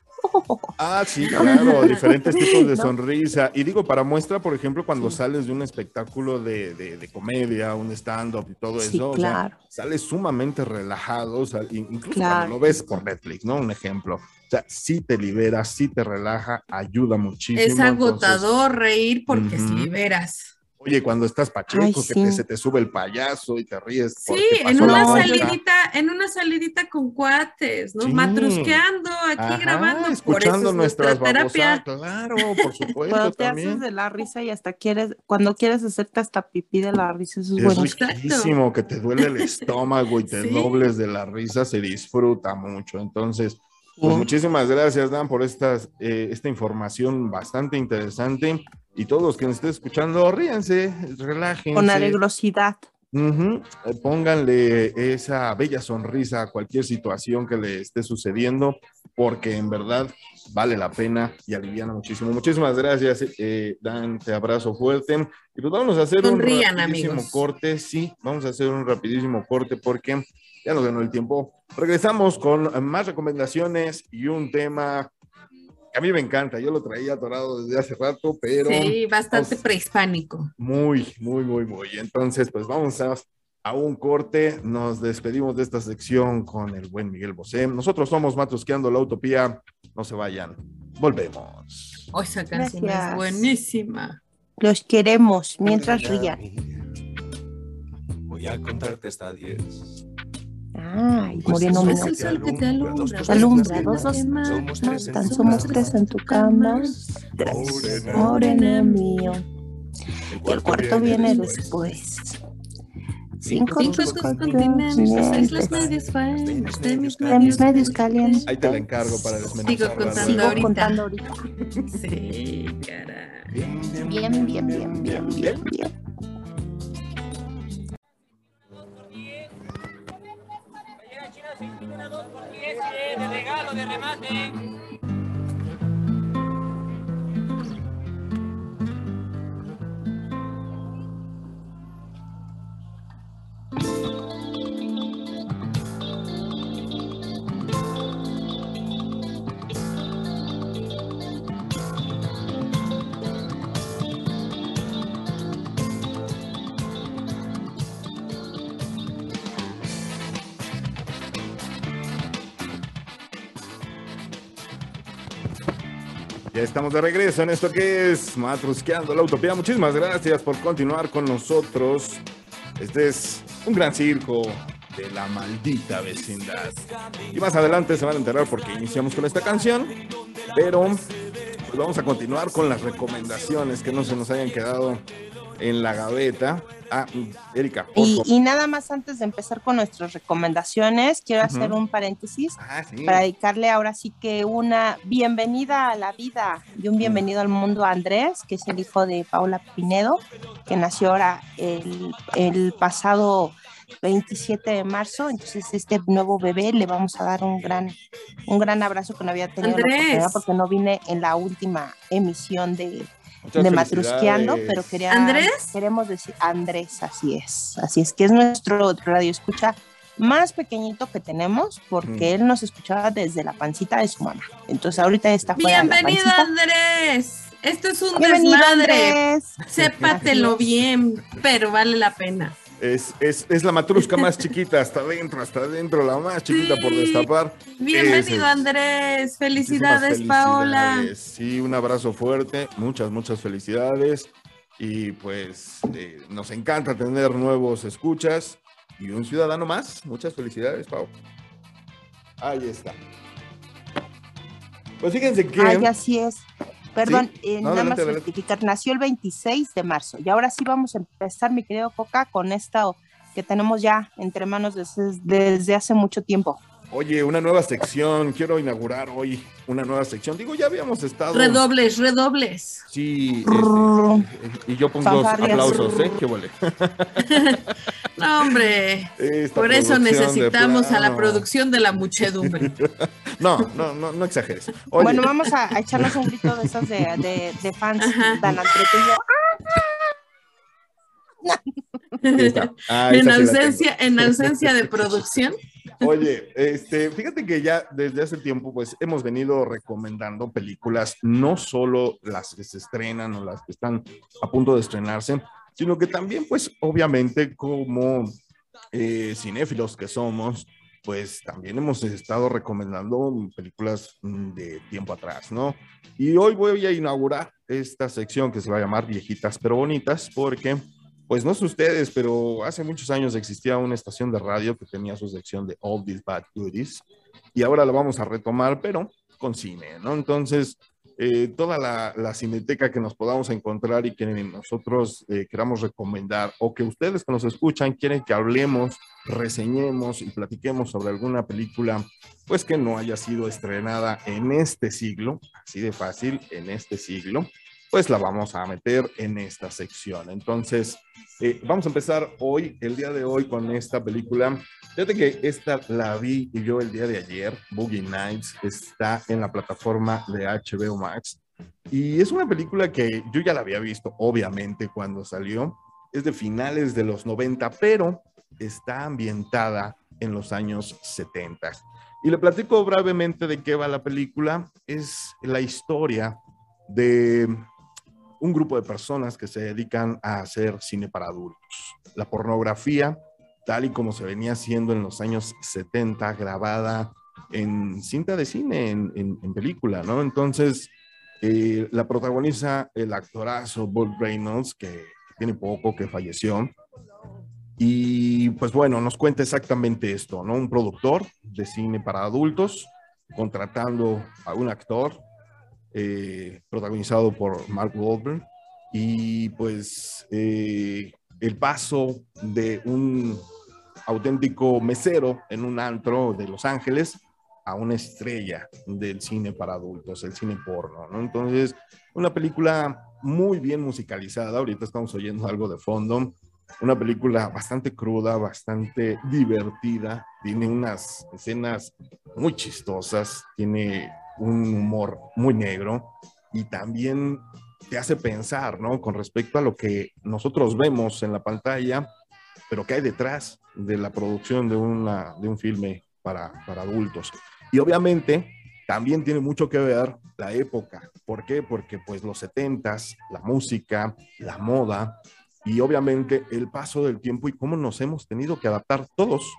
Ah, sí, claro, diferentes tipos de ¿No? sonrisa. Y digo, para muestra, por ejemplo, cuando sales de un espectáculo de, de- de comedia, un stand-up y todo Sí, eso, o sea, sales sumamente relajado, o sea, in- incluso Claro. cuando lo ves por Netflix, ¿no? Un ejemplo. O sea, sí te libera, sí te relaja, ayuda muchísimo. Es entonces, agotador reír porque liberas. Oye, cuando estás pacheco, Ay, que sí. te- se te sube el payaso y te ríes. Sí, en una salidita, en una salidita con cuates, ¿no? Sí. Matrusqueando aquí Ajá, grabando. por eso escuchando es nuestras nuestra terapia. claro, por supuesto Cuando te también. haces de la risa y hasta quieres, cuando quieres hacerte hasta pipí de la risa, eso es, Es bueno. riquísimo que te duele el estómago y te Sí. dobles de la risa, se disfruta mucho. Entonces, pues muchísimas gracias, Dan, por estas, eh, esta información bastante interesante. Y todos los que nos estén escuchando, ríanse, relájense. Con alegrosidad. Eh, Pónganle esa bella sonrisa a cualquier situación que le esté sucediendo, porque en verdad vale la pena y aliviana muchísimo. Muchísimas gracias, eh, Dan, te abrazo fuerte. Y pues vamos a hacer Sonrían, un rapidísimo amigos. corte, sí, vamos a hacer un rapidísimo corte porque ya nos ganó el tiempo. Regresamos con más recomendaciones y un tema que a mí me encanta, yo lo traía atorado desde hace rato, pero Sí, bastante vamos- prehispánico. muy, muy, muy, muy. Entonces, pues vamos a, a un corte. Nos despedimos de esta sección con el buen Miguel Bosé. Nosotros somos Matrusqueando la Utopía. No se vayan. Volvemos. Oh, esa canción Gracias. es buenísima. Los queremos mientras rían. Voy a contarte hasta 10. Ay, Pues moreno es el sol que te alumbra, Te alumbra, dos, dos, Somos tres en Tan tu somos cama. tres en tu cama. Tres. Morena. Mío. Y el cuarto viene después. Cinco, Cinco tus continentes, seis las medias mis De mis medios medios calientes. Ahí te la encargo para desmenuzar. Sigo contando Sigo ahorita. contando ahorita. Sí, caray. Bien, bien, Bien, bien, bien, bien, bien, bien. Ya estamos de regreso en esto que es Matrusqueando la Utopía. Muchísimas gracias por continuar con nosotros. Este es un gran circo de la maldita vecindad. Y más adelante se van a enterar porque iniciamos con esta canción. Pero pues vamos a continuar con las recomendaciones que no se nos hayan quedado en la gaveta. Ah, Erika, por Y, favor. y nada más antes de empezar con nuestras recomendaciones, quiero hacer un paréntesis Ah, sí. para dedicarle ahora sí que una bienvenida a la vida y un bienvenido al mundo a Andrés, que es el hijo de Paula Pinedo, que nació ahora el, el pasado 27 de marzo. Entonces, este nuevo bebé le vamos a dar un gran, un gran abrazo que no había tenido la oportunidad porque no vine en la última emisión de, Muchas de Matrusqueando, pero quería, ¿Andrés? queremos decir Andrés, así es, así es, que es nuestro radio escucha más pequeñito que tenemos, porque Mm. él nos escuchaba desde la pancita de su mamá. Entonces ahorita está fuera de la Bienvenido, pancita. Andrés. Esto es un Bienvenido, desmadre. Andrés. Sépatelo bien, pero vale la pena. Es, es, es la matrusca más chiquita, hasta adentro, hasta adentro, la más chiquita por destapar. Bienvenido, es. Andrés. Felicidades, Muchísimas Paola. felicidades. Sí, un abrazo fuerte, muchas, muchas felicidades. Y pues eh, nos encanta tener nuevos escuchas y un ciudadano más. Muchas felicidades, Pau. Ahí está. Pues fíjense que... Ay, así es. Perdón, eh, No, nada adelante, más rectificar, nació el 26 de marzo y ahora sí vamos a empezar, mi querido Coca, con esto que tenemos ya entre manos desde, desde hace mucho tiempo. Oye, una nueva sección. Quiero inaugurar hoy una nueva sección. Digo, ya habíamos estado... Redobles, redobles. Sí, este, y yo pongo Fanfarrias. aplausos, ¿eh? Qué vale. No, hombre. Esta Por eso necesitamos a la producción de la muchedumbre. No, no, no, no exageres. Oye, Bueno, vamos a, a echarnos un grito de esos de, de, de fans tan. Ah, en ausencia, en ausencia de producción. Oye, este, fíjate que ya desde hace tiempo, pues hemos venido recomendando películas, no solo las que se estrenan o las que están a punto de estrenarse, sino que también, pues, obviamente, como eh, cinéfilos que somos, pues también hemos estado recomendando películas mm, de tiempo atrás, ¿no? Y hoy voy a inaugurar esta sección que se va a llamar Viejitas pero Bonitas, porque pues no sé ustedes, pero hace muchos años existía una estación de radio que tenía su sección de All These Bad Goodies y ahora la vamos a retomar, pero con cine, ¿no? Entonces, eh, toda la, la cineteca que nos podamos encontrar y que nosotros eh, queramos recomendar o que ustedes que nos escuchan quieren que hablemos, reseñemos y platiquemos sobre alguna película, pues que no haya sido estrenada en este siglo, así de fácil, en este siglo, pues la vamos a meter en esta sección. Entonces, eh, vamos a empezar hoy, el día de hoy, con esta película. Fíjate que esta la vi yo el día de ayer, Boogie Nights, está en la plataforma de HBO Max. Y es una película que yo ya la había visto, obviamente, cuando salió. Es de finales de los 90, pero está ambientada en los años 70. Y le platico brevemente de qué va la película. Es la historia de un grupo de personas que se dedican a hacer cine para adultos. La pornografía, tal y como se venía haciendo en los años 70, grabada en cinta de cine, en, en- película, ¿no? Entonces, eh, la protagoniza el actorazo Bob Reynolds, que, que tiene poco, que falleció. Y pues bueno, nos cuenta exactamente esto, ¿no? Un productor de cine para adultos contratando a un actor eh, protagonizado por Mark Wahlberg. Y pues eh, el paso de un auténtico mesero en un antro de Los Ángeles a una estrella del cine para adultos, el cine porno, ¿no? Entonces, una película muy bien musicalizada, ahorita estamos oyendo algo de fondo, una película bastante cruda, bastante divertida, tiene unas escenas muy chistosas, tiene un humor muy negro y también te hace pensar, ¿no? Con respecto a lo que nosotros vemos en la pantalla, pero que hay detrás de la producción de, una, de un filme para, para adultos. Y obviamente también tiene mucho que ver la época. ¿Por qué? Porque pues los setentas, la música, la moda y obviamente el paso del tiempo y cómo nos hemos tenido que adaptar todos.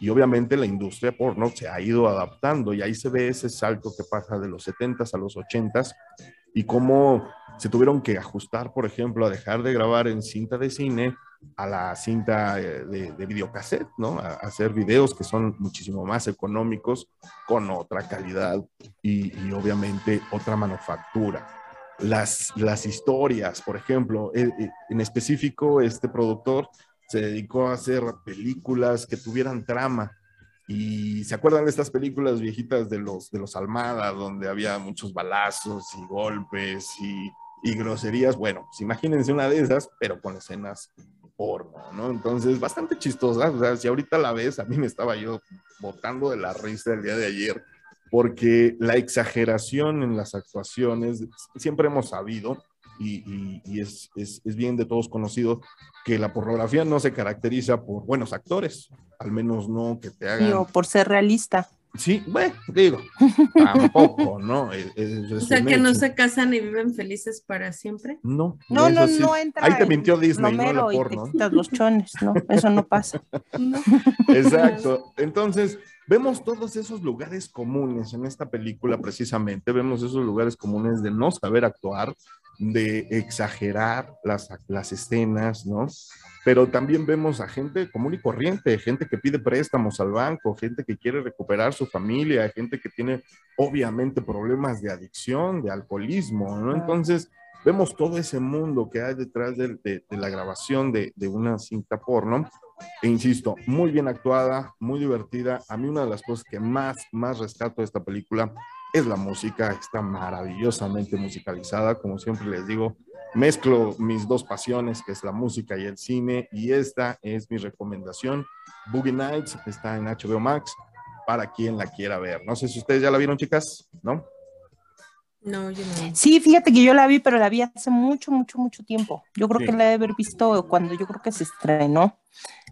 Y obviamente la industria porno se ha ido adaptando y ahí se ve ese salto que pasa de los 70s a los 80s y cómo se tuvieron que ajustar, por ejemplo, a dejar de grabar en cinta de cine a la cinta eh, de, de videocassette, ¿no? A, hacer videos que son muchísimo más económicos, con otra calidad y, y obviamente otra manufactura. las, las historias, por ejemplo, eh, eh, en específico este productor se dedicó a hacer películas que tuvieran trama. Y se acuerdan de estas películas viejitas de los, de los Almada, donde había muchos balazos y golpes y, y groserías. Bueno, pues imagínense una de esas, pero con escenas porno, ¿no? Entonces, bastante chistosa. O sea, si ahorita la ves, a mí me estaba yo botando de la risa el día de ayer, porque la exageración en las actuaciones, siempre hemos sabido, y, y- y es, es, es bien de todos conocido, que la pornografía no se caracteriza por buenos actores, al menos no que te hagan... Digo, por ser realista. Sí, bueno, digo, tampoco, ¿no? Es- es- O sea, que no se casan y viven felices para siempre. No, No, no, sí. no entra. Ahí te mintió Disney, no la plomero y te porno. quitas los chones, ¿no? Eso no pasa. Exacto. Entonces, vemos todos esos lugares comunes en esta película precisamente, vemos esos lugares comunes de no saber actuar, de exagerar las, las escenas, ¿no? Pero también vemos a gente común y corriente, gente que pide préstamos al banco, gente que quiere recuperar su familia, gente que tiene obviamente problemas de adicción, de alcoholismo, ¿no? Entonces, vemos todo ese mundo que hay detrás de, de- de la grabación de, de una cinta porno. E insisto, muy bien actuada, muy divertida. A mí una de las cosas que más, más rescato de esta película es la música. Está maravillosamente musicalizada, como siempre les digo. Mezclo mis dos pasiones, que es la música y el cine, y esta es mi recomendación. Boogie Nights está en HBO Max para quien la quiera ver. No sé si ustedes ya la vieron, chicas, ¿no? No, yo no. Sí, fíjate que yo la vi, pero la vi hace mucho, mucho, mucho tiempo. Yo creo Sí. que la he de haber visto cuando yo creo que se estrenó.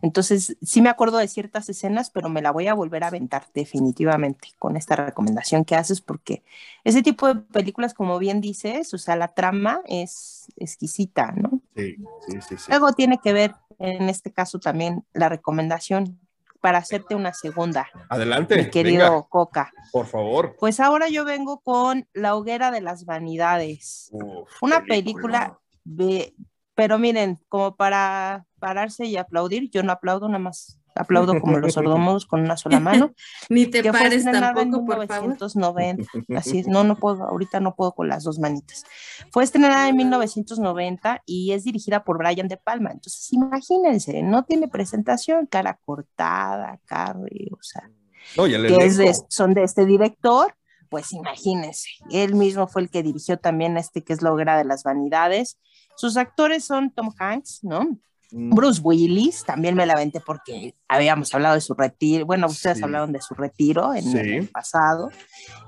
Entonces, sí me acuerdo de ciertas escenas, pero me la voy a volver a aventar definitivamente con esta recomendación que haces, porque ese tipo de películas, como bien dices, o sea, la trama es exquisita, ¿no? Sí, sí, sí. sí. Luego tiene que ver, en este caso también, la recomendación para hacerte una segunda, Adelante, mi querido venga, Coca. por favor. Pues ahora yo vengo con La hoguera de las vanidades. Uf, Una película de, pero miren, como para pararse y aplaudir, yo no aplaudo nada más, aplaudo como los sordomudos con una sola mano. Ni te que fue pares estrenada en tampoco, por favor. 1990. Así es, no, no puedo, ahorita no puedo con las dos manitas. Fue estrenada en 1990 y es dirigida por Brian De Palma. Entonces, imagínense, no tiene presentación, cara cortada, Carrie, o sea, No, y el que es de- son de este director, pues imagínense, él mismo fue el que dirigió también este que es La hoguera de las vanidades. Sus actores son Tom Hanks, ¿no? Mm, Bruce Willis, también me la venté porque habíamos hablado de su retiro, bueno, ustedes Sí. hablaron de su retiro en Sí. el pasado,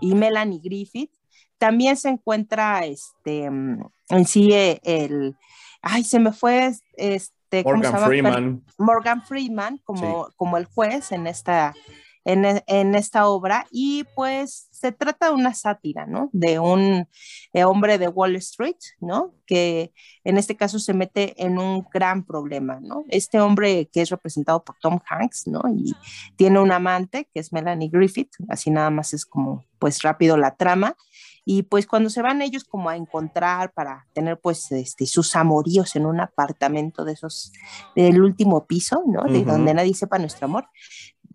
y Melanie Griffith. También se encuentra este, en sí eh, el, ay, se me fue este, ¿cómo se Morgan? Freeman. Morgan Freeman como, como el juez en esta, en, e- en esta obra y pues se trata de una sátira, ¿no? De un eh, hombre de Wall Street, ¿no? Que en este caso se mete en un gran problema, ¿no? Este hombre que es representado por Tom Hanks, ¿no? Y tiene un amante que es Melanie Griffith, así nada más es como pues rápido la trama. Y pues cuando se van ellos como a encontrar para tener pues este, sus amoríos en un apartamento de esos del último piso, ¿no? De Ujú. donde nadie sepa nuestro amor.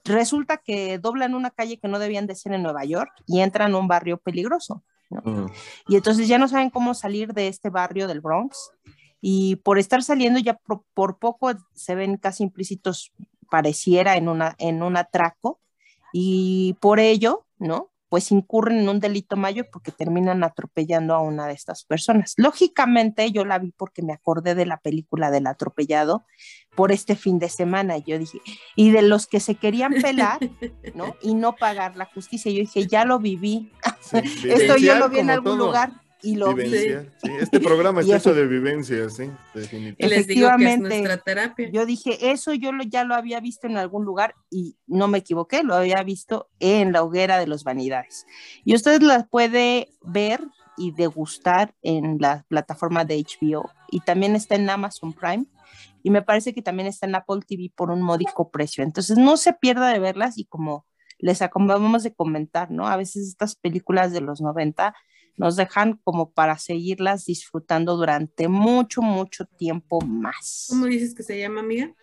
Resulta que doblan una calle que no debían de ser en Nueva York y entran a un barrio peligroso. Mm, Y entonces ya no saben cómo salir de este barrio del Bronx. Y por estar saliendo ya por, por poco se ven casi implícitos, pareciera, en, una, en un atraco. Y por ello, ¿no? Pues incurren en un delito mayor porque terminan atropellando a una de estas personas. Lógicamente yo la vi porque me acordé de la película del atropellado por este fin de semana. Y yo dije, y de los que se querían pelar, ¿no? Y no pagar la justicia. Yo dije, ya lo viví. sí, Esto yo lo vi en algún todo. lugar y lo vi. Vivencial, sí. Este programa está eso- de vivencias, sí, definitivamente. les digo que es Efectivamente. nuestra terapia. Yo dije, eso yo lo, ya lo había visto en algún lugar y no me equivoqué, lo había visto en la hoguera de los vanidades. Y usted la puede ver y degustar en la plataforma de HBO y también está en Amazon Prime y me parece que también está en Apple TV por un módico precio. Entonces no se pierda de verlas y como les acabamos de comentar, ¿no? A veces estas películas de los 90 nos dejan como para seguirlas disfrutando durante mucho, mucho tiempo más. ¿Cómo dices que se llama, amiga?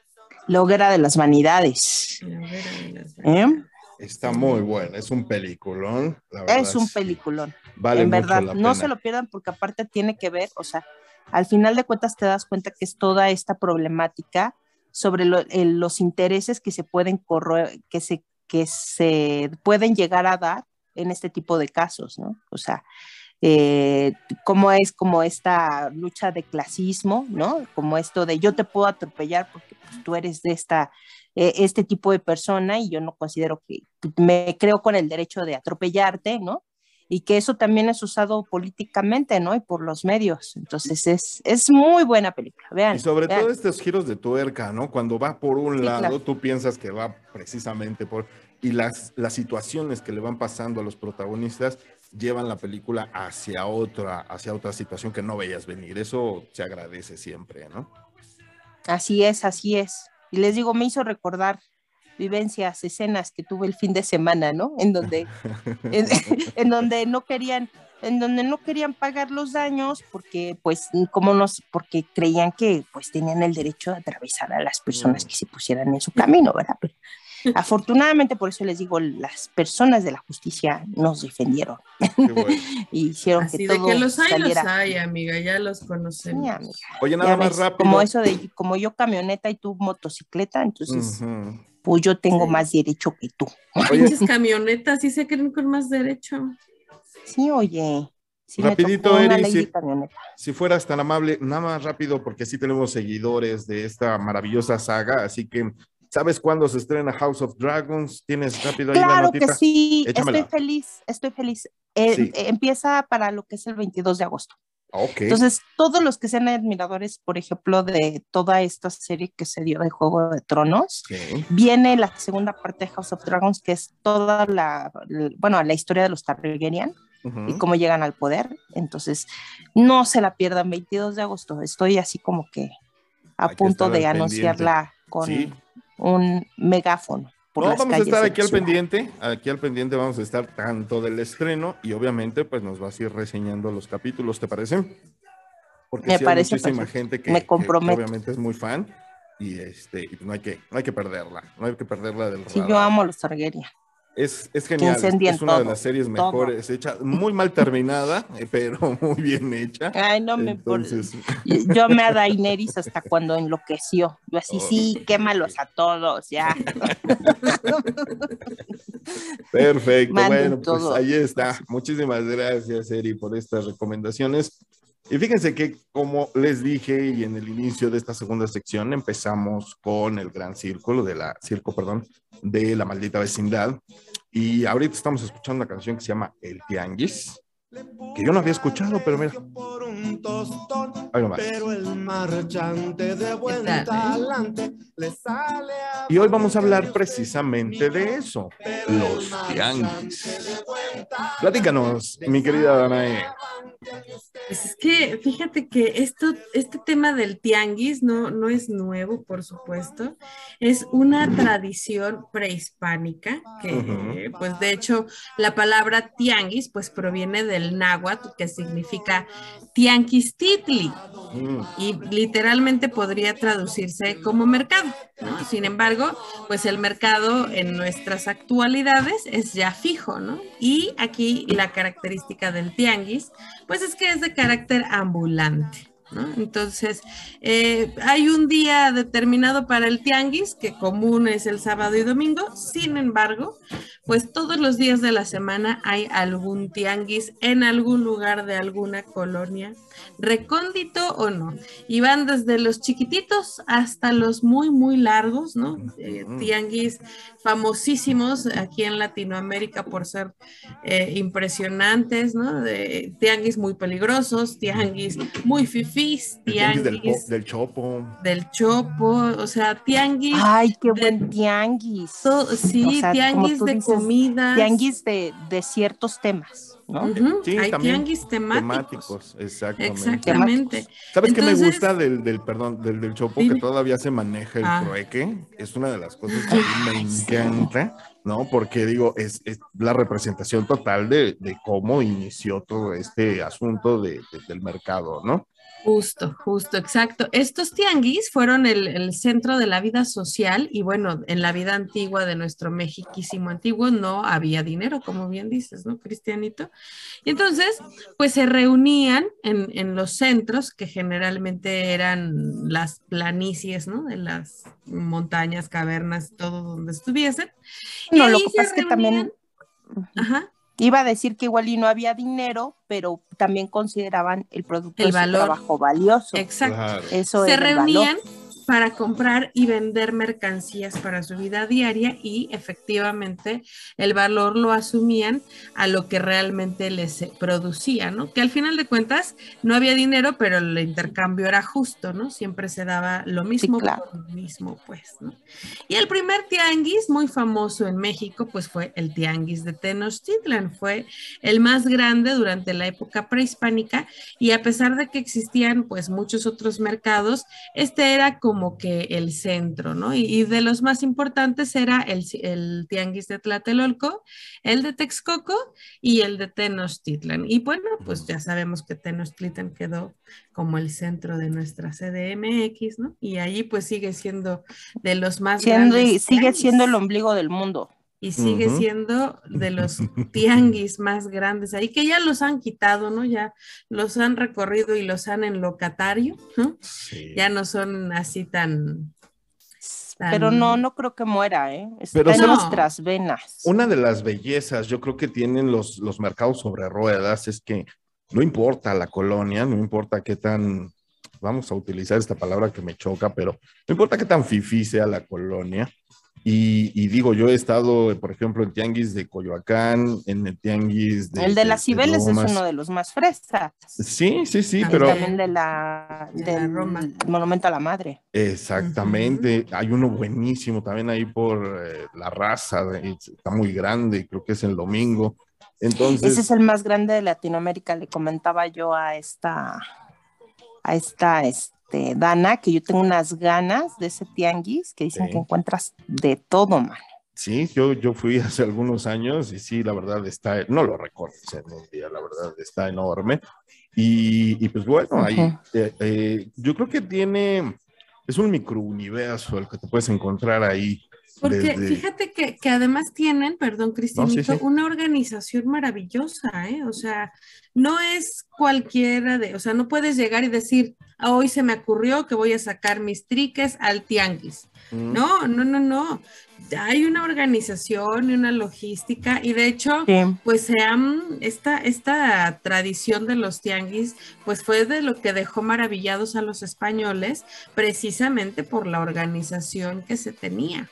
La hoguera de las vanidades. La hoguera de las ¿eh? Está muy bueno, es un peliculón. la verdad, Es un sí. peliculón. Vale en mucho verdad, la no pena. se lo pierdan porque aparte tiene que ver, o sea, al final de cuentas te das cuenta que es toda esta problemática sobre lo- el- los intereses que se pueden corroer, que se, que se pueden llegar a dar en este tipo de casos, ¿no? O sea, eh, cómo es como esta lucha de clasismo, ¿no? Como esto de yo te puedo atropellar porque pues, tú eres de esta, eh, este tipo de persona y yo no considero que me creo con el derecho de atropellarte, ¿no? Y que eso también es usado políticamente, ¿no? Y por los medios. Entonces es, es muy buena película, vean. Y sobre vean. todo estos giros de tuerca, ¿no? Cuando va por un Sí, lado, claro. tú piensas que va precisamente por... Y las, las situaciones que le van pasando a los protagonistas llevan la película hacia otra, hacia otra situación que no veías venir. Eso se agradece siempre, ¿no? Así es, así es. Y les digo, me hizo recordar vivencias, escenas que tuve el fin de semana, ¿no? En donde, en, en donde no querían, en donde no querían pagar los daños porque, pues, como nos, porque creían que, pues, tenían el derecho de atravesar a las personas Mm. que se pusieran en su camino, ¿verdad? Pero, afortunadamente, por eso les digo, las personas de la justicia nos defendieron Qué bueno. y hicieron Así que de todo que los hay, los saliera. hay, amiga, ya los Sí, conocemos. amiga. Oye, Ya nada más ves, rápido. Como eso de, como yo camioneta y tú motocicleta, entonces, pues yo tengo Sí. más derecho que tú. Pinches camionetas, sí se creen con más derecho. Sí, oye. Sí Rapidito, Eri, camioneta. si fueras tan amable, nada más rápido, porque sí tenemos seguidores de esta maravillosa saga, así que, ¿sabes cuándo se estrena House of Dragons? ¿Tienes rápido ahí la Claro que notita? sí, Échamela. estoy feliz, estoy feliz. Eh, Sí. eh, empieza para lo que es el 22 de agosto. Ok. Entonces, todos los que sean admiradores, por ejemplo, de toda esta serie que se dio de Juego de Tronos, Sí. viene la segunda parte de House of Dragons, que es toda la, la- bueno, la historia de los Targaryen y cómo llegan al poder. Entonces, no se la pierdan, 22 de agosto. Estoy así como que a Hay que punto estar de anunciarla con Sí. Un megáfono. Por No, las vamos a estar aquí al pendiente, aquí al pendiente vamos a estar tanto del estreno y obviamente pues nos vas a ir reseñando los capítulos, ¿te parece? Porque Me sí hay parece muchísima perfecto. gente que, Me que- obviamente es muy fan y este no hay que no hay que perderla, no hay que perderla del Sí, radar. yo amo los Targaryen. Es, es genial, es, una de todo, las series todo. mejores, hecha muy mal terminada, eh, pero muy bien hecha. Ay, no me por- Entonces, Yo me a Daenerys hasta cuando enloqueció. Yo así, Oh. sí, quémalos a todos, ya. Perfecto, bueno, pues todo. ahí está. Muchísimas gracias, Eri, por estas recomendaciones. Y fíjense que, como les dije, y en el inicio de esta segunda sección, empezamos con el gran círculo de la circo, perdón, de la maldita vecindad. Y ahorita estamos escuchando una canción que se llama El Tianguis, que yo no había escuchado, pero mira, por un tostón, ahí nomás. pero el marchante de buen tal, talante le sale a Y hoy vamos a hablar precisamente de eso, los tianguis. Platícanos, mi querida Danae. Pues es que fíjate que esto, este tema del tianguis no, no es nuevo, por supuesto. Es una tradición prehispánica que, pues de hecho, la palabra tianguis, pues proviene del náhuatl, que significa tianquistitli Mm, y literalmente podría traducirse como mercado. ¿no? Sin embargo, pues el mercado en nuestras actualidades es ya fijo, ¿no? Y aquí la característica del tianguis, pues es que es de carácter ambulante. ¿No? Entonces, eh, hay un día determinado para el tianguis, que común es el sábado y domingo, sin embargo, pues todos los días de la semana hay algún tianguis en algún lugar de alguna colonia, recóndito o no. Y van desde los chiquititos hasta los muy, muy largos, ¿no? Eh, tianguis famosísimos aquí en Latinoamérica por ser eh, impresionantes, ¿no? De, tianguis muy peligrosos, tianguis muy fifís, tianguis del, chopo. del chopo, o sea, tianguis, Ay, qué de- buen tianguis. to- sí, O sea, como tianguis de dices, comidas. Tianguis de, de ciertos temas, ¿no? Sí, Hay también tianguis temáticos. Temáticos, exactamente. Exactamente. ¿Sabes qué me gusta del, del perdón, del, del Chopo? Dime. Que todavía se maneja el Ah. trueque. Es una de las cosas que a mí me encanta, ¿no? Porque digo, es, es la representación total de, de cómo inició todo este asunto de- de- del mercado, ¿no? Justo, justo, exacto. Estos tianguis fueron el, el, centro de la vida social y bueno, en la vida antigua de nuestro mexiquísimo antiguo no había dinero, como bien dices, ¿no, Cristianito? Y entonces, pues se reunían en, en los centros que generalmente eran las planicies, ¿no? De las montañas, cavernas, todo donde estuviesen. No, lo que pasa es que también... Ajá. Iba a decir que igual y no había dinero, pero también consideraban el producto el de valor. su trabajo valioso. Exacto. Claro. Eso Se el reunían valor. Para comprar y vender mercancías para su vida diaria y efectivamente el valor lo asumían a lo que realmente les producía, ¿no? Que al final de cuentas no había dinero, pero el intercambio era justo, ¿no? Siempre se daba lo mismo claro. por lo mismo, pues, ¿no? Y el primer tianguis muy famoso en México, pues fue el tianguis de Tenochtitlan, fue el más grande durante la época prehispánica y a pesar de que existían pues muchos otros mercados, este era como que el centro, ¿no? Y, y de los más importantes era el, el, tianguis de Tlatelolco, el de Texcoco y el de Tenochtitlan. Y bueno, pues ya sabemos que Tenochtitlan quedó como el centro de nuestra CDMX, ¿no? Y allí pues sigue siendo de los más siendo, grandes. Y sigue tianguis. siendo el ombligo del mundo. Y sigue uh -huh. siendo de los tianguis más grandes ahí, que ya los han quitado, ¿no? Ya los han recorrido y los han en locatario, ¿no? Sí. Ya no son así tan, tan... Pero no, no creo que muera, ¿eh? Está Pero en no. nuestras venas. Una de las bellezas, yo creo que tienen los, los mercados sobre ruedas, es que no importa la colonia, no importa qué tan, vamos a utilizar esta palabra que me choca, pero no importa qué tan fifí sea la colonia, y, y, digo, yo he estado, por ejemplo, en Tianguis de Coyoacán, en el Tianguis de. El de, de las Cibeles es uno de los más fresas. Sí, sí, sí, pero. También de la, de del la Roma. Monumento a la Madre. Exactamente. Uh -huh. Hay uno buenísimo también ahí por eh, la raza, de, está muy grande, creo que es el domingo. Entonces. Ese es el más grande de Latinoamérica, le comentaba yo a esta. A esta. Este, este, Dana, que yo tengo unas ganas de ese tianguis, que dicen Sí. que encuentras de todo, man. Sí, yo, yo fui hace algunos años y sí, la verdad está, no lo recuerdo en un día, la verdad está enorme. Y, y pues bueno, ahí Ujú. eh, eh, yo creo que tiene, es un microuniverso el que te puedes encontrar ahí. Porque desde- fíjate que, que además tienen, perdón, Cristinito, sí. una organización maravillosa, ¿eh? O sea, no es cualquiera de, o sea, no puedes llegar y decir, "Ah, hoy se me ocurrió que voy a sacar mis triques al tianguis. Mm, No, no, no, no. Hay una organización y una logística y de hecho, Sí. pues se han, esta, esta tradición de los tianguis, pues fue de lo que dejó maravillados a los españoles, precisamente por la organización que se tenía,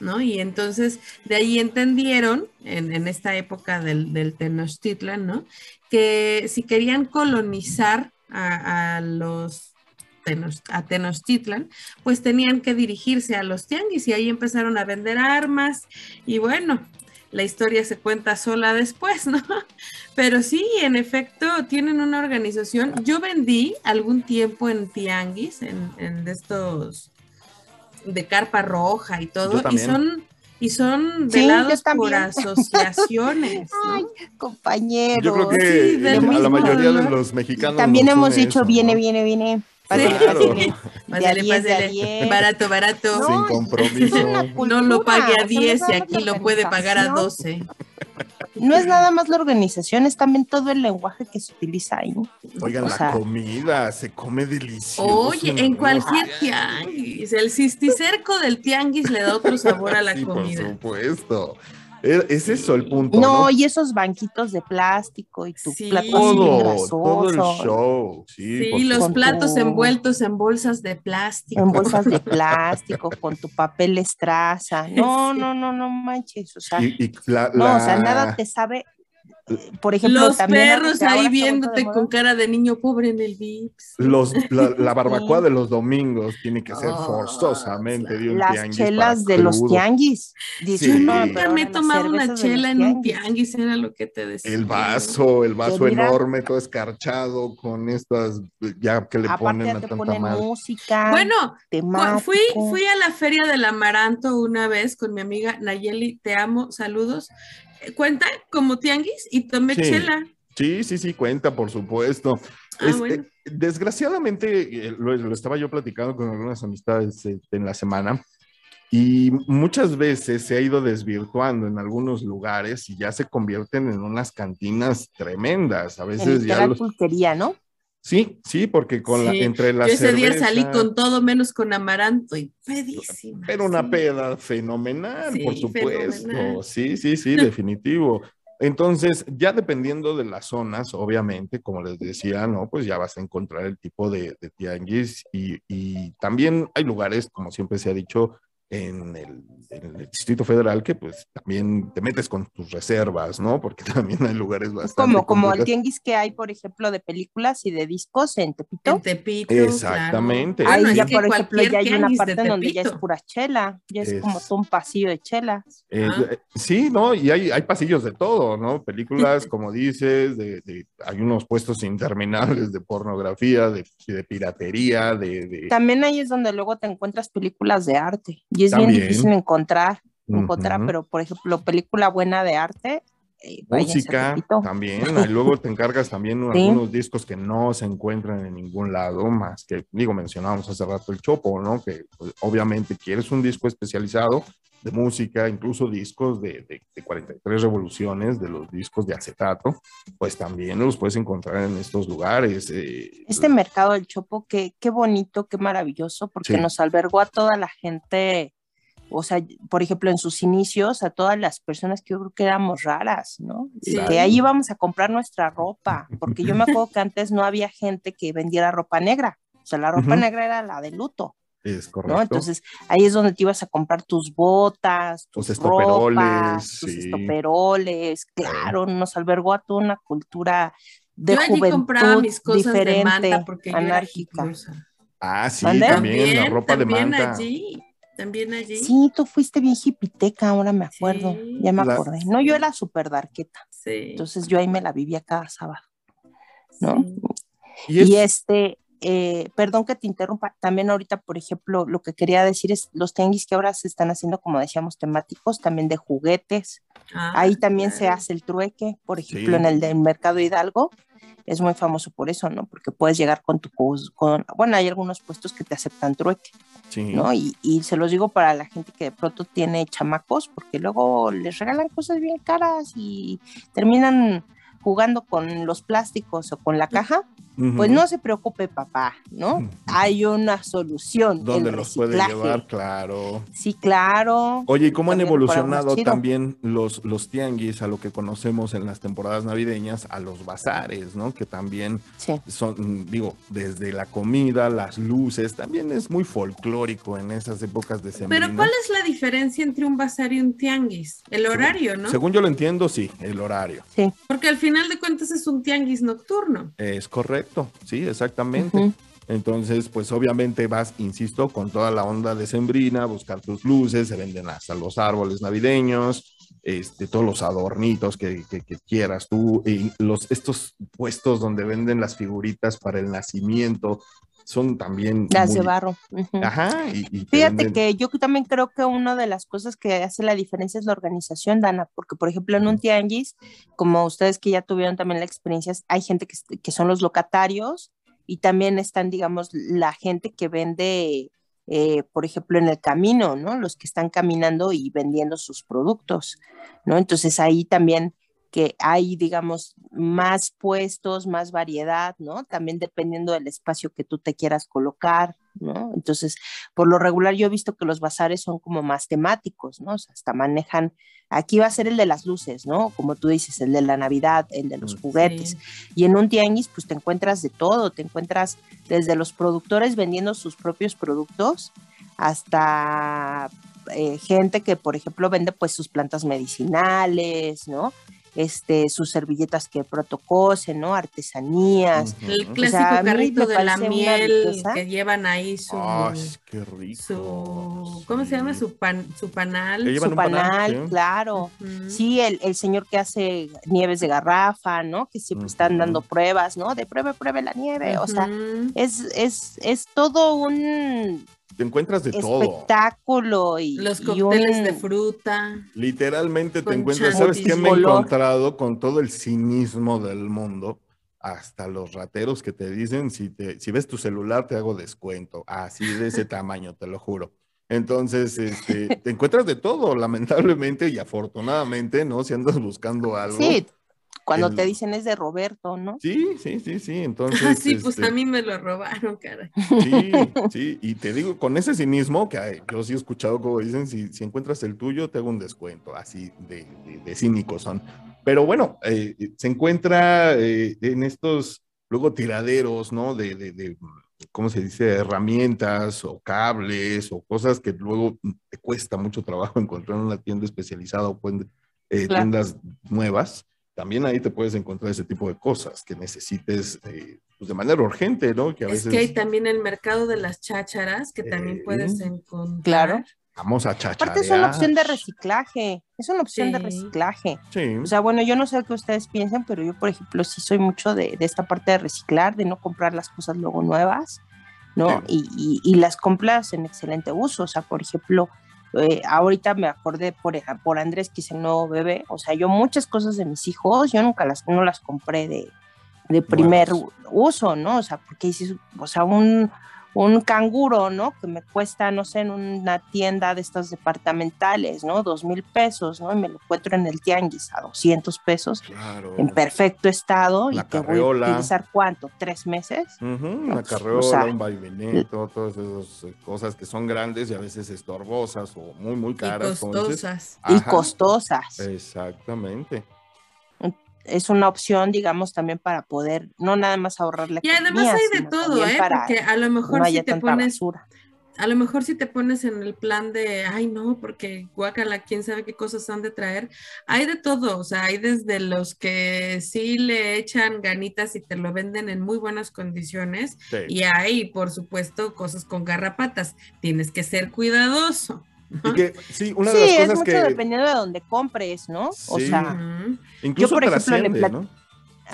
¿no? Y entonces de ahí entendieron, en, en esta época del, del Tenochtitlan, ¿no? Que si querían colonizar a, los a Tenochtitlan, pues tenían que dirigirse a los tianguis y ahí empezaron a vender armas y bueno, la historia se cuenta sola después, ¿no? Pero sí, en efecto, tienen una organización. Yo vendí algún tiempo en tianguis, en, en de estos de carpa roja y todo, y son y son Sí, velados por también. asociaciones, ¿no? Ay, compañero. Yo creo que sí, del a la mismo mayoría de dolor. los mexicanos. También nos hemos dicho, eso, viene, ¿no? viene, viene. Pásale, Claro. pásale. De Pásale, 10, de a pásale. 10. Barato, barato. No, Sin compromiso. No lo pague a o sea, no 10 es y aquí lo puede pagar a organización. 12. No es nada más la organización, es también todo el lenguaje que se utiliza ahí. Oigan, O la sea- comida se come delicioso. Oye, en ¿no? cualquier tianguis, el cisticerco del tianguis le da otro sabor a la Sí, por comida. supuesto. Es es eso el punto. No, ¿no? y esos banquitos de plástico y tu Sí. plato así todo, grasoso, todo el show. Sí, los platos tu- envueltos en bolsas de plástico. en bolsas de plástico, con tu papel estraza. No, Sí. no, no, no manches. O sea, Y, y la, no, o sea, nada te sabe. Por ejemplo, Los también perros ahí viéndote con cara de niño pobre en el VIPS. los, la, la barbacoa Sí. de los domingos tiene que ser Ah, forzosamente de un las tianguis chelas de los tianguis. Dices, Sí. no, Nunca me he tomado una chela en un tianguis. era lo que te decía. El vaso, el vaso mira- enorme, todo escarchado, con estas, ya que le ponen ya a tanta ponen música. Bueno, temático. Fui, fui a la feria del Amaranto una vez con mi amiga Nayeli, te amo, saludos. Cuenta como tianguis y tomé Sí. chela. Sí, sí, sí, cuenta, por supuesto. Ah, Este, bueno. Desgraciadamente, eh, lo, lo estaba yo platicando con algunas amistades eh, en la semana y muchas veces se ha ido desvirtuando en algunos lugares y ya se convierten en unas cantinas tremendas. A En veces ya los... pulquería, ¿no? Sí, sí, porque con la, entre la Yo ese día salí con todo menos con amaranto y pedísima. Pero una sí. peda fenomenal, Sí, por supuesto. fenomenal. Sí, sí, sí, definitivo. Entonces, ya dependiendo de las zonas, obviamente, como les decía, ¿no? Pues ya vas a encontrar el tipo de, de tianguis y, y también hay lugares, como siempre se ha dicho, en el, en el Distrito Federal que pues también te metes con tus reservas, ¿no? Porque también hay lugares bastante Como, como el tianguis que hay, por ejemplo, de películas y de discos en Tepito. En Tepito. Exactamente. claro. Ahí Bueno, ya, por ejemplo, ya hay una parte de donde ya es pura chela, ya es, Es- como todo un pasillo de chelas. Eh, Ah. eh, sí, ¿no? Y hay, hay pasillos de todo, ¿no? Películas, como dices, de, de- hay unos puestos interminables de pornografía, de, de piratería, de... de- También ahí es donde luego te encuentras películas de arte y es También. bien difícil encontrar, encontrar, pero por ejemplo, película buena de arte, eh, Música también, ahí luego te encargas también Sí. algunos discos que no se encuentran en ningún lado, más que, digo, mencionábamos hace rato el Chopo, ¿no? Que pues, obviamente quieres un disco especializado de música, incluso discos de, de, de 43 revoluciones, de los discos de acetato, pues también los puedes encontrar en estos lugares. eh, Este mercado del Chopo, qué, qué bonito, qué maravilloso, porque Sí. nos albergó a toda la gente, o sea, por ejemplo, en sus inicios, a todas las personas que yo creo que éramos raras, ¿no? Sí. Que ahí íbamos a comprar nuestra ropa, porque yo me acuerdo que antes no había gente que vendiera ropa negra, o sea, la ropa negra era la de luto. Es correcto. ¿no? Entonces ahí es donde te ibas a comprar tus botas, tus estoperoles, ropas, tus sí. estoperoles, claro, nos albergó a toda una cultura de Yo allí juventud compraba mis cosas de diferente, manta porque yo era anárquica. hipiosa. Ah, sí, también, la ropa de también manta. allí, también allí. Sí, tú fuiste bien hipiteca, ahora me acuerdo, Sí. ya me La- acordé. No, yo era súper darqueta, Sí. entonces yo ahí me la vivía cada sábado, ¿no? Sí. Y es- Y este, eh, perdón que te interrumpa, también ahorita, por ejemplo, lo que quería decir es los tianguis que ahora se están haciendo, como decíamos, temáticos, también de juguetes. Ah, Ahí también se hace el trueque, por ejemplo, Sí. en el del Mercado Hidalgo. Es muy famoso por eso, ¿no? Porque puedes llegar con tu, con, bueno, hay algunos puestos que te aceptan trueque, sí. ¿no? Y, y se los digo para la gente que de pronto tiene chamacos, porque luego les regalan cosas bien caras y terminan jugando con los plásticos o con la caja, pues no se preocupe papá, ¿no? Hay una solución. ¿Dónde el los puede llevar? Claro. Sí, claro. Oye, ¿y cómo han evolucionado también los, los tianguis a lo que conocemos en las temporadas navideñas, a los bazares, ¿no? Que también Sí. son, digo, desde la comida, las luces, también es muy folclórico en esas épocas de Pero ¿cuál es la diferencia entre un bazar y un tianguis? El horario, ¿no? Según yo lo entiendo, sí, el horario. Sí. Porque al final de cuentas es un tianguis nocturno. Es correcto, sí, exactamente. Entonces, pues obviamente vas, insisto, con toda la onda decembrina, a buscar tus luces, se venden hasta los árboles navideños, este, todos los adornitos que, que- que quieras tú, y los, estos puestos donde venden las figuritas para el nacimiento son también... Las de muy- barro. ujú. Ajá, y, y te Fíjate venden- que yo también creo que una de las cosas que hace la diferencia es la organización, Dana, porque por ejemplo en un tianguis, como ustedes que ya tuvieron también la experiencia, hay gente que, que son los locatarios y también están, digamos, la gente que vende, eh, por ejemplo, en el camino, ¿no? Los que están caminando y vendiendo sus productos, ¿no? Entonces ahí también que hay, digamos, más puestos, más variedad, ¿no? También dependiendo del espacio que tú te quieras colocar, ¿no? Entonces, por lo regular yo he visto que los bazares son como más temáticos, ¿no? O sea, hasta manejan, aquí va a ser el de las luces, ¿no? Como tú dices, el de la Navidad, el de los Mm, juguetes. Sí. Y en un tianguis, pues te encuentras de todo, te encuentras desde los productores vendiendo sus propios productos hasta eh, gente que, por ejemplo, vende pues sus plantas medicinales, ¿no? Este, sus servilletas que protocosen, ¿no? Artesanías. El clásico carrito de la miel que llevan ahí su, Ay, qué rico. su ¿cómo se llama? Su pan, su panal. Su panal, panal, sí. claro. Sí, el, el señor que hace nieves de garrafa, ¿no? Que siempre están dando pruebas, ¿no? De pruebe, pruebe la nieve. O sea, es, es, es todo un, te encuentras de todo. espectáculo y, Los y cócteles un- de fruta. Literalmente te encuentras, ¿sabes qué me he encontrado con todo el cinismo del mundo? Hasta los rateros que te dicen, si, te, si ves tu celular te hago descuento, así de ese tamaño, te lo juro. Entonces, este, te encuentras de todo, lamentablemente y afortunadamente, ¿no? Si andas buscando algo. Sí, cuando el- te dicen es de Roberto, ¿no? Sí, sí, sí, sí. Entonces, Ah, sí, pues este, a mí me lo robaron, cara. Sí, sí, y te digo, con ese cinismo, que ay, yo sí he escuchado como dicen, si, si encuentras el tuyo, te hago un descuento, así de, de- de cínicos son. Pero bueno, eh, se encuentra eh, en estos, luego tiraderos, ¿no? De, de, de, ¿cómo se dice? Herramientas o cables o cosas que luego te cuesta mucho trabajo encontrar en una tienda especializada o eh, Claro. tiendas nuevas. También ahí te puedes encontrar ese tipo de cosas que necesites eh, pues de manera urgente, ¿no? Que a Es veces que hay también el mercado de las chácharas que también Eh, puedes encontrar. Claro. vamos a chacharear. Aparte es una opción de reciclaje, es una opción de Sí. reciclaje. Sí. O sea, bueno, yo no sé qué ustedes piensan, pero yo, por ejemplo, sí soy mucho de, de esta parte de reciclar, de no comprar las cosas luego nuevas, ¿no? Y, y- y las compras en excelente uso. O sea, por ejemplo, eh, ahorita me acordé por, por Andrés, que es el nuevo bebé. O sea, yo muchas cosas de mis hijos, yo nunca las, no las compré de, de primer uso, ¿no? O sea, porque dices, o sea, un, un canguro, ¿no? Que me cuesta, no sé, en una tienda de estas departamentales, ¿no? Dos mil pesos, ¿no? Y me lo encuentro en el tianguis a 200 pesos Claro. en perfecto estado La y te voy a carriola. utilizar cuánto, tres meses. Ujú, No, una pues, carriola, o sea, un vaiveneto, todas esas eh, cosas que son grandes y a veces estorbosas o muy, muy Y caras. dices. costosas. Y costosas. Exactamente. Es una opción, digamos, también para poder no nada más ahorrar la Y además hay de todo, ¿eh? para Porque a lo que mejor no si te pones, basura. a lo mejor si te pones en el plan de, ay no, porque guacala, quién sabe qué cosas han de traer. Hay de todo, o sea, hay desde los que sí le echan ganitas y te lo venden en muy buenas condiciones, Sí. y hay, por supuesto, cosas con garrapatas. Tienes que ser cuidadoso. Y que, sí, una sí, de las es mucho que dependiendo de donde compres, ¿no? O sea, incluso por ejemplo, le plat- ¿no? Sí,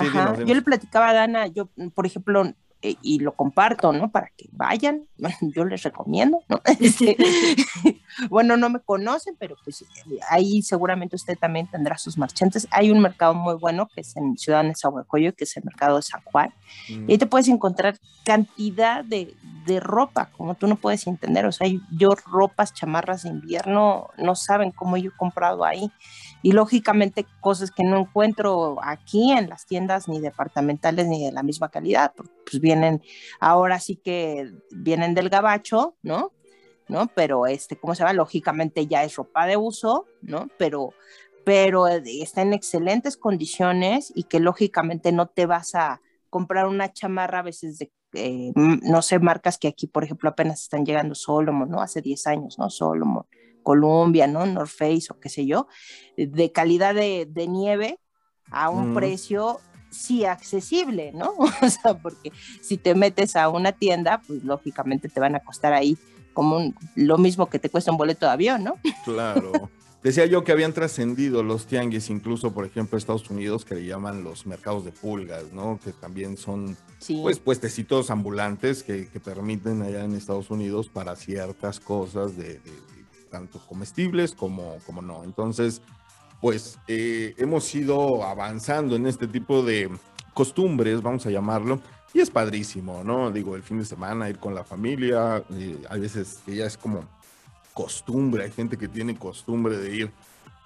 Ajá, dinos, dinos. Yo le platicaba a Dana, yo, por ejemplo, eh, y lo comparto, ¿no? Para que vayan, yo les recomiendo, ¿no? Este, bueno, no me conocen, pero pues ahí seguramente usted también tendrá sus marchantes. Hay un mercado muy bueno que es en Ciudad Nezahualcóyotl, que es el mercado de San Juan, Mm, y ahí te puedes encontrar cantidad de, de ropa, como tú no puedes entender. O sea, yo ropas, chamarras de invierno, no saben cómo yo he comprado ahí. Y lógicamente cosas que no encuentro aquí en las tiendas ni departamentales ni de la misma calidad, pues vienen, ahora sí que vienen del gabacho, ¿no? ¿No? Pero este, ¿cómo se llama? Lógicamente ya es ropa de uso, ¿no? Pero, pero está en excelentes condiciones y que lógicamente no te vas a comprar una chamarra a veces de, eh, no sé, marcas que aquí, por ejemplo, apenas están llegando Solomon, ¿no? Hace 10 años, ¿no? Solomon, Columbia, ¿no? North Face o qué sé yo, de calidad de, de nieve a un Mm. precio sí accesible, ¿no? O sea, porque si te metes a una tienda, pues lógicamente te van a costar ahí como un- lo mismo que te cuesta un boleto de avión, ¿no? Claro. Decía yo que habían trascendido los tianguis, incluso, por ejemplo, Estados Unidos, que le llaman los mercados de pulgas, ¿no? Que también son Sí. pues puestecitos ambulantes que, que permiten allá en Estados Unidos para ciertas cosas de, de- de tanto comestibles como, como no. Entonces, pues eh, hemos ido avanzando en este tipo de costumbres, vamos a llamarlo, y es padrísimo, ¿no? Digo, el fin de semana ir con la familia, eh, hay veces ya es como costumbre, hay gente que tiene costumbre de ir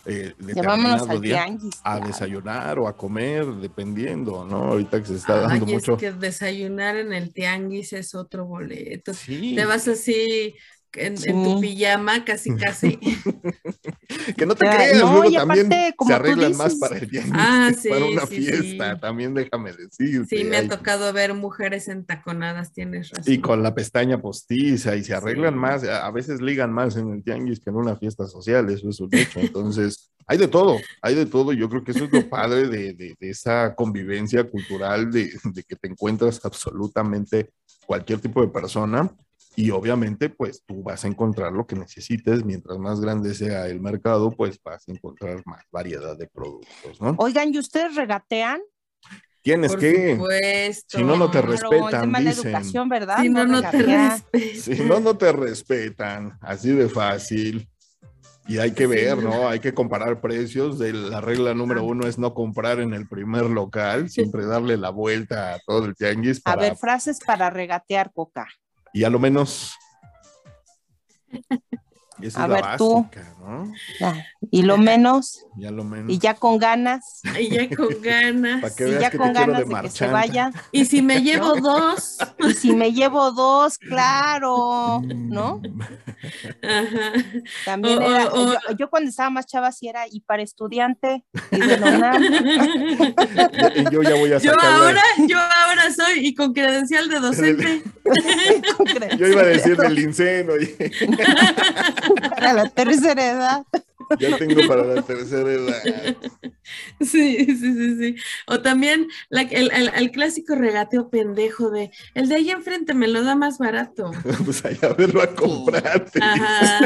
eh, determinado al día tianguis. a claro. desayunar o a comer, dependiendo, ¿no? Ahorita que se está dando Ay, mucho. es que desayunar en el tianguis es otro boleto. Sí, Te vas así en, en Sí. tu pijama, casi, casi. que no te Ya, creas, no, luego y también aparte, como se arreglan más dices- para el tianguis Ah, que para sí, una sí, fiesta, sí. también déjame decirte. Sí, me hay- ha tocado ver mujeres entaconadas, tienes razón. Y con la pestaña postiza y se arreglan Sí. más, a veces ligan más en el tianguis que en una fiesta social, eso es un hecho. Entonces, hay de todo, hay de todo. y Yo creo que eso es lo padre de, de- de esa convivencia cultural, de, de que te encuentras absolutamente cualquier tipo de persona. Y obviamente, pues tú vas a encontrar lo que necesites. Mientras más grande sea el mercado, pues vas a encontrar más variedad de productos, ¿no? Oigan, ¿y ustedes regatean? Tienes Por que. supuesto. Si no, no te Claro, respetan, es dicen. educación, ¿verdad? Si no, no te regatear. respeto. Si no, no te respetan. Así de fácil. Y hay que ver, no. ¿no? Hay que comparar precios. De la regla número uno es no comprar en el primer local, siempre darle la vuelta a todo el tianguis. A ver, frases para regatear, Coca. Y a lo menos. Y esa A es la ver, tú. ¿no? Ya, Y lo menos, Y a lo menos. y ya con ganas, Y ya con ganas. Para que y ya que con te ganas de de, que se vaya. Y si me llevo dos. Y si me llevo dos, claro, ¿no? Ajá. También era, yo, yo cuando estaba más chava sí era y para estudiante, y Ya- Yo ya voy a Yo sacar. la- ahora, yo ahora soy y con credencial de docente. Yo iba a decir del inceno. Para la tercera edad. Ya tengo para la tercera edad. Sí, sí, sí, sí. O también la- el, el- el clásico regateo pendejo de el de ahí enfrente me lo da más barato. Pues allá verlo a comprarte. Ajá.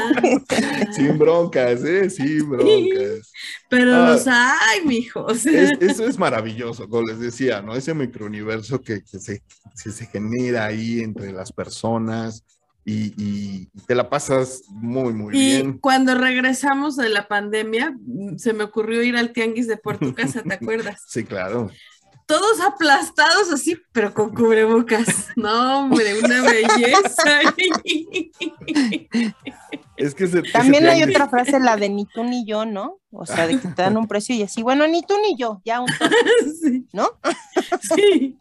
Sin broncas, ¿eh? Sin broncas. Pero Ah. los hay, mijos. Es- eso es maravilloso, como les decía, ¿no? Ese microuniverso que, que se, que se genera ahí entre las personas y, y te la pasas muy, muy Y bien. cuando regresamos de la pandemia, mm, se me ocurrió ir al tianguis de por tu casa, ¿te acuerdas? Sí, claro. Todos aplastados así, pero con cubrebocas. No, hombre, una belleza. Es que ese También hay otra frase, la de ni tú ni yo, ¿no? O sea, de que te dan un precio y así, bueno, ni tú ni yo, ya un toque, Sí, ¿no? sí.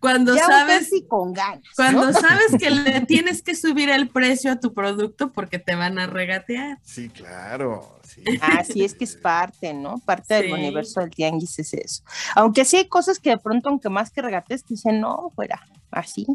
Cuando Ya sabes, y con ganas. ¿no? cuando sabes que le tienes que subir el precio a tu producto porque te van a regatear. Sí, claro. Sí. Así es que es parte, ¿no? Parte del universo del tianguis es eso. Aunque sí hay cosas que de pronto, aunque más que regates, te dicen, no, fuera, así.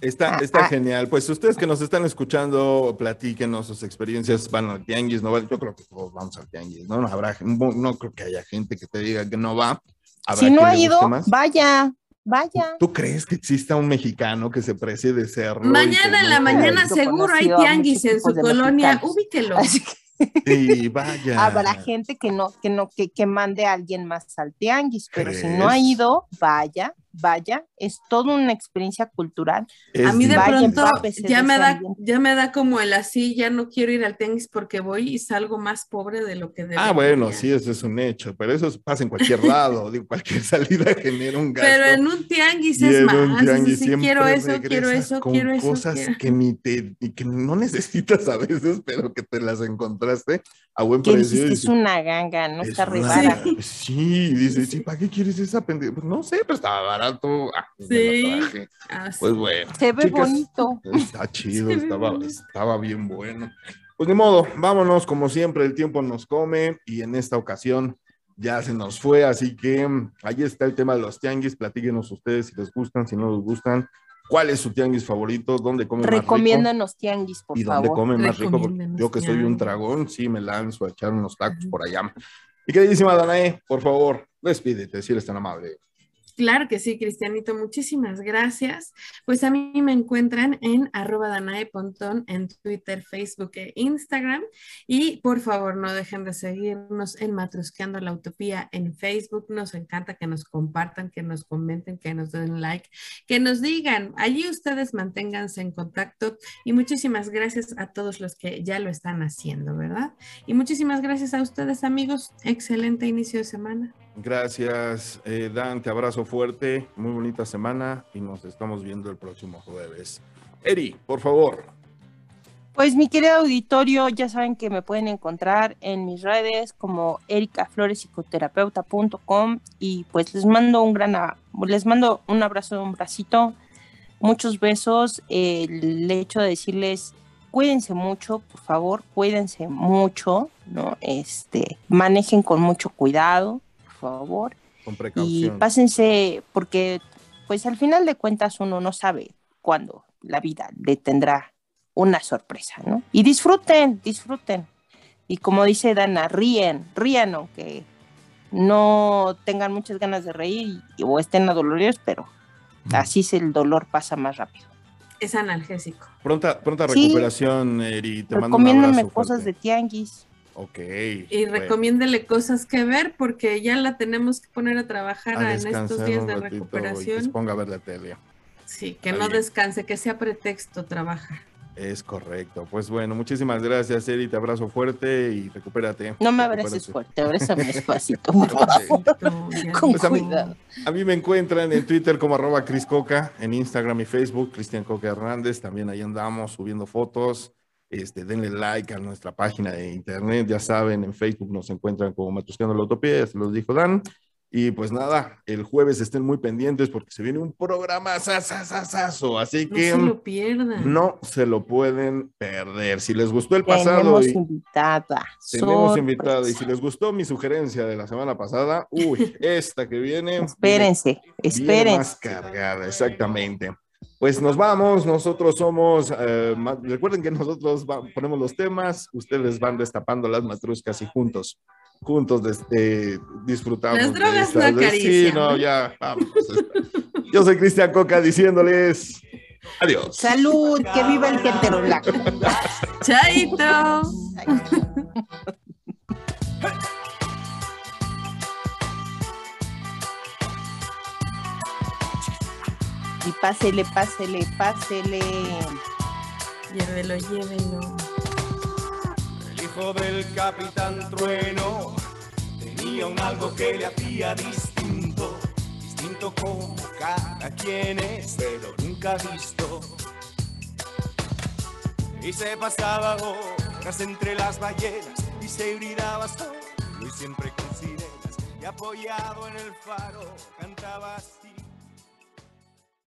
Está, Ah, está ah. genial. Pues ustedes que nos están escuchando, platíquenos sus experiencias, van al tianguis, ¿no? Yo creo que todos vamos al tianguis, ¿no? No, habrá, no, no creo que haya gente que te diga que no va. Habrá Si no ha ido, vaya, vaya. ¿Tú crees que exista un mexicano que se precie de serlo? que Mañana en la mañana seguro hay tianguis en su colonia, mexicanos. ubíquelo. Así que Sí, vaya. habrá gente que no, que no, que, que mande a alguien más al tianguis, pero si no ha ido, vaya, vaya, es toda una experiencia cultural. Es A mí de Vaya, pronto ya de me da, ambiente. ya me da como el así, ya no quiero ir al tianguis porque voy y salgo más pobre de lo que debería. Ah, bueno, sí, eso es un hecho, pero eso pasa en cualquier lado, digo, cualquier salida genera un gasto. Pero en un tianguis Y es más, un tianguis quiero eso, quiero eso, con quiero eso. cosas quiero- que ni te, y que no necesitas a veces, pero que te las encontraste a buen precio. es una ganga, no "Es está una- ribada. Sí, dices, ¿sí, ¿para qué quieres esa pendeja? Pues no sé, pero estaba barato. Ah, pues Sí. Pues bueno. Se ve chicas, bonito. Está chido, estaba, estaba bien bueno. Pues ni modo, vámonos, como siempre, el tiempo nos come y en esta ocasión ya se nos fue, así que mm, ahí está el tema de los tianguis, platíquenos ustedes si les gustan, si no les gustan, cuál es su tianguis favorito, dónde comen más rico Recomiéndanos tianguis, por y dónde favor. comen más rico, porque yo que soy un dragón, sí me lanzo a echar unos tacos por allá. Y queridísima Danae, por favor, despídete, si eres tan amable. Claro que sí, Cristianito, muchísimas gracias. Pues a mí me encuentran en arroba Danae Pontón en Twitter, Facebook e Instagram. Y por favor, no dejen de seguirnos en Matrusqueando la Utopía en Facebook. Nos encanta que nos compartan, que nos comenten, que nos den like, que nos digan. Allí ustedes manténganse en contacto. Y muchísimas gracias a todos los que ya lo están haciendo, ¿verdad? Y muchísimas gracias a ustedes, amigos. Excelente inicio de semana. Gracias, eh, Dan, te abrazo fuerte, muy bonita semana y nos estamos viendo el próximo jueves. Eri, por favor. Pues mi querido auditorio, ya saben que me pueden encontrar en mis redes como ericaflorespsicoterapeuta.com y pues les mando un gran, les mando un abrazo, un bracito, muchos besos. El hecho de decirles, cuídense mucho, por favor, cuídense mucho, ¿no? Este, manejen con mucho cuidado, favor. Con Y precaución. pásense, porque pues al final de cuentas uno no sabe cuándo la vida le tendrá una sorpresa, ¿no? Y disfruten, disfruten. Y como dice Dana, ríen, rían aunque no tengan muchas ganas de reír y- o estén adoloridos, pero así es el dolor pasa más rápido. Es analgésico. Pronta, pronta Sí. recuperación, Eri. Te mando un abrazo cosas fuerte. de tianguis. Ok. Y bueno, recomiéndele cosas que ver porque ya la tenemos que poner a trabajar a en estos días de y que se recuperación. ponga a ver la tele. Sí, que no descanse, que sea pretexto trabajar. Es correcto. Pues bueno, muchísimas gracias, Eri. Te abrazo fuerte y recupérate. No me Recupérate. abraces fuerte, abrázame despacito, por favor. Con cuidado. A mí me encuentran en Twitter como arroba Cris Coca, en Instagram y Facebook, Cristian Coca Hernández. También ahí andamos subiendo fotos. Este, denle like a nuestra página de internet. Ya saben, en Facebook nos encuentran como Matrusqueando la Utopía, ya se los dijo Dan. Y pues nada, el jueves estén muy pendientes porque se viene un programa sasasasazo. Así No que se lo pierdan. no se lo pueden perder. Si les gustó el pasado Tenemos y invitada. tenemos invitada, y si les gustó mi sugerencia de la semana pasada, uy, esta que viene. viene Espérense, Viene más espérense. cargada, exactamente. Pues nos vamos, nosotros somos, eh, recuerden que nosotros va- ponemos los temas, ustedes van destapando las matruscas y juntos, juntos este, disfrutamos. Las de drogas no de- Sí, no, ¿no? ya, vamos. Yo soy Cristian Coca diciéndoles adiós. Salud, que viva el heterolaco. Chaito. Y pásele, pásele, pásele. Llévelo, llévelo. El hijo del capitán Trueno tenía un algo que le hacía distinto, distinto como cada quien es, pero nunca visto. Y se pasaba horas entre las ballenas y se hibridaba solo y siempre con sirenas y apoyado en el faro cantaba así.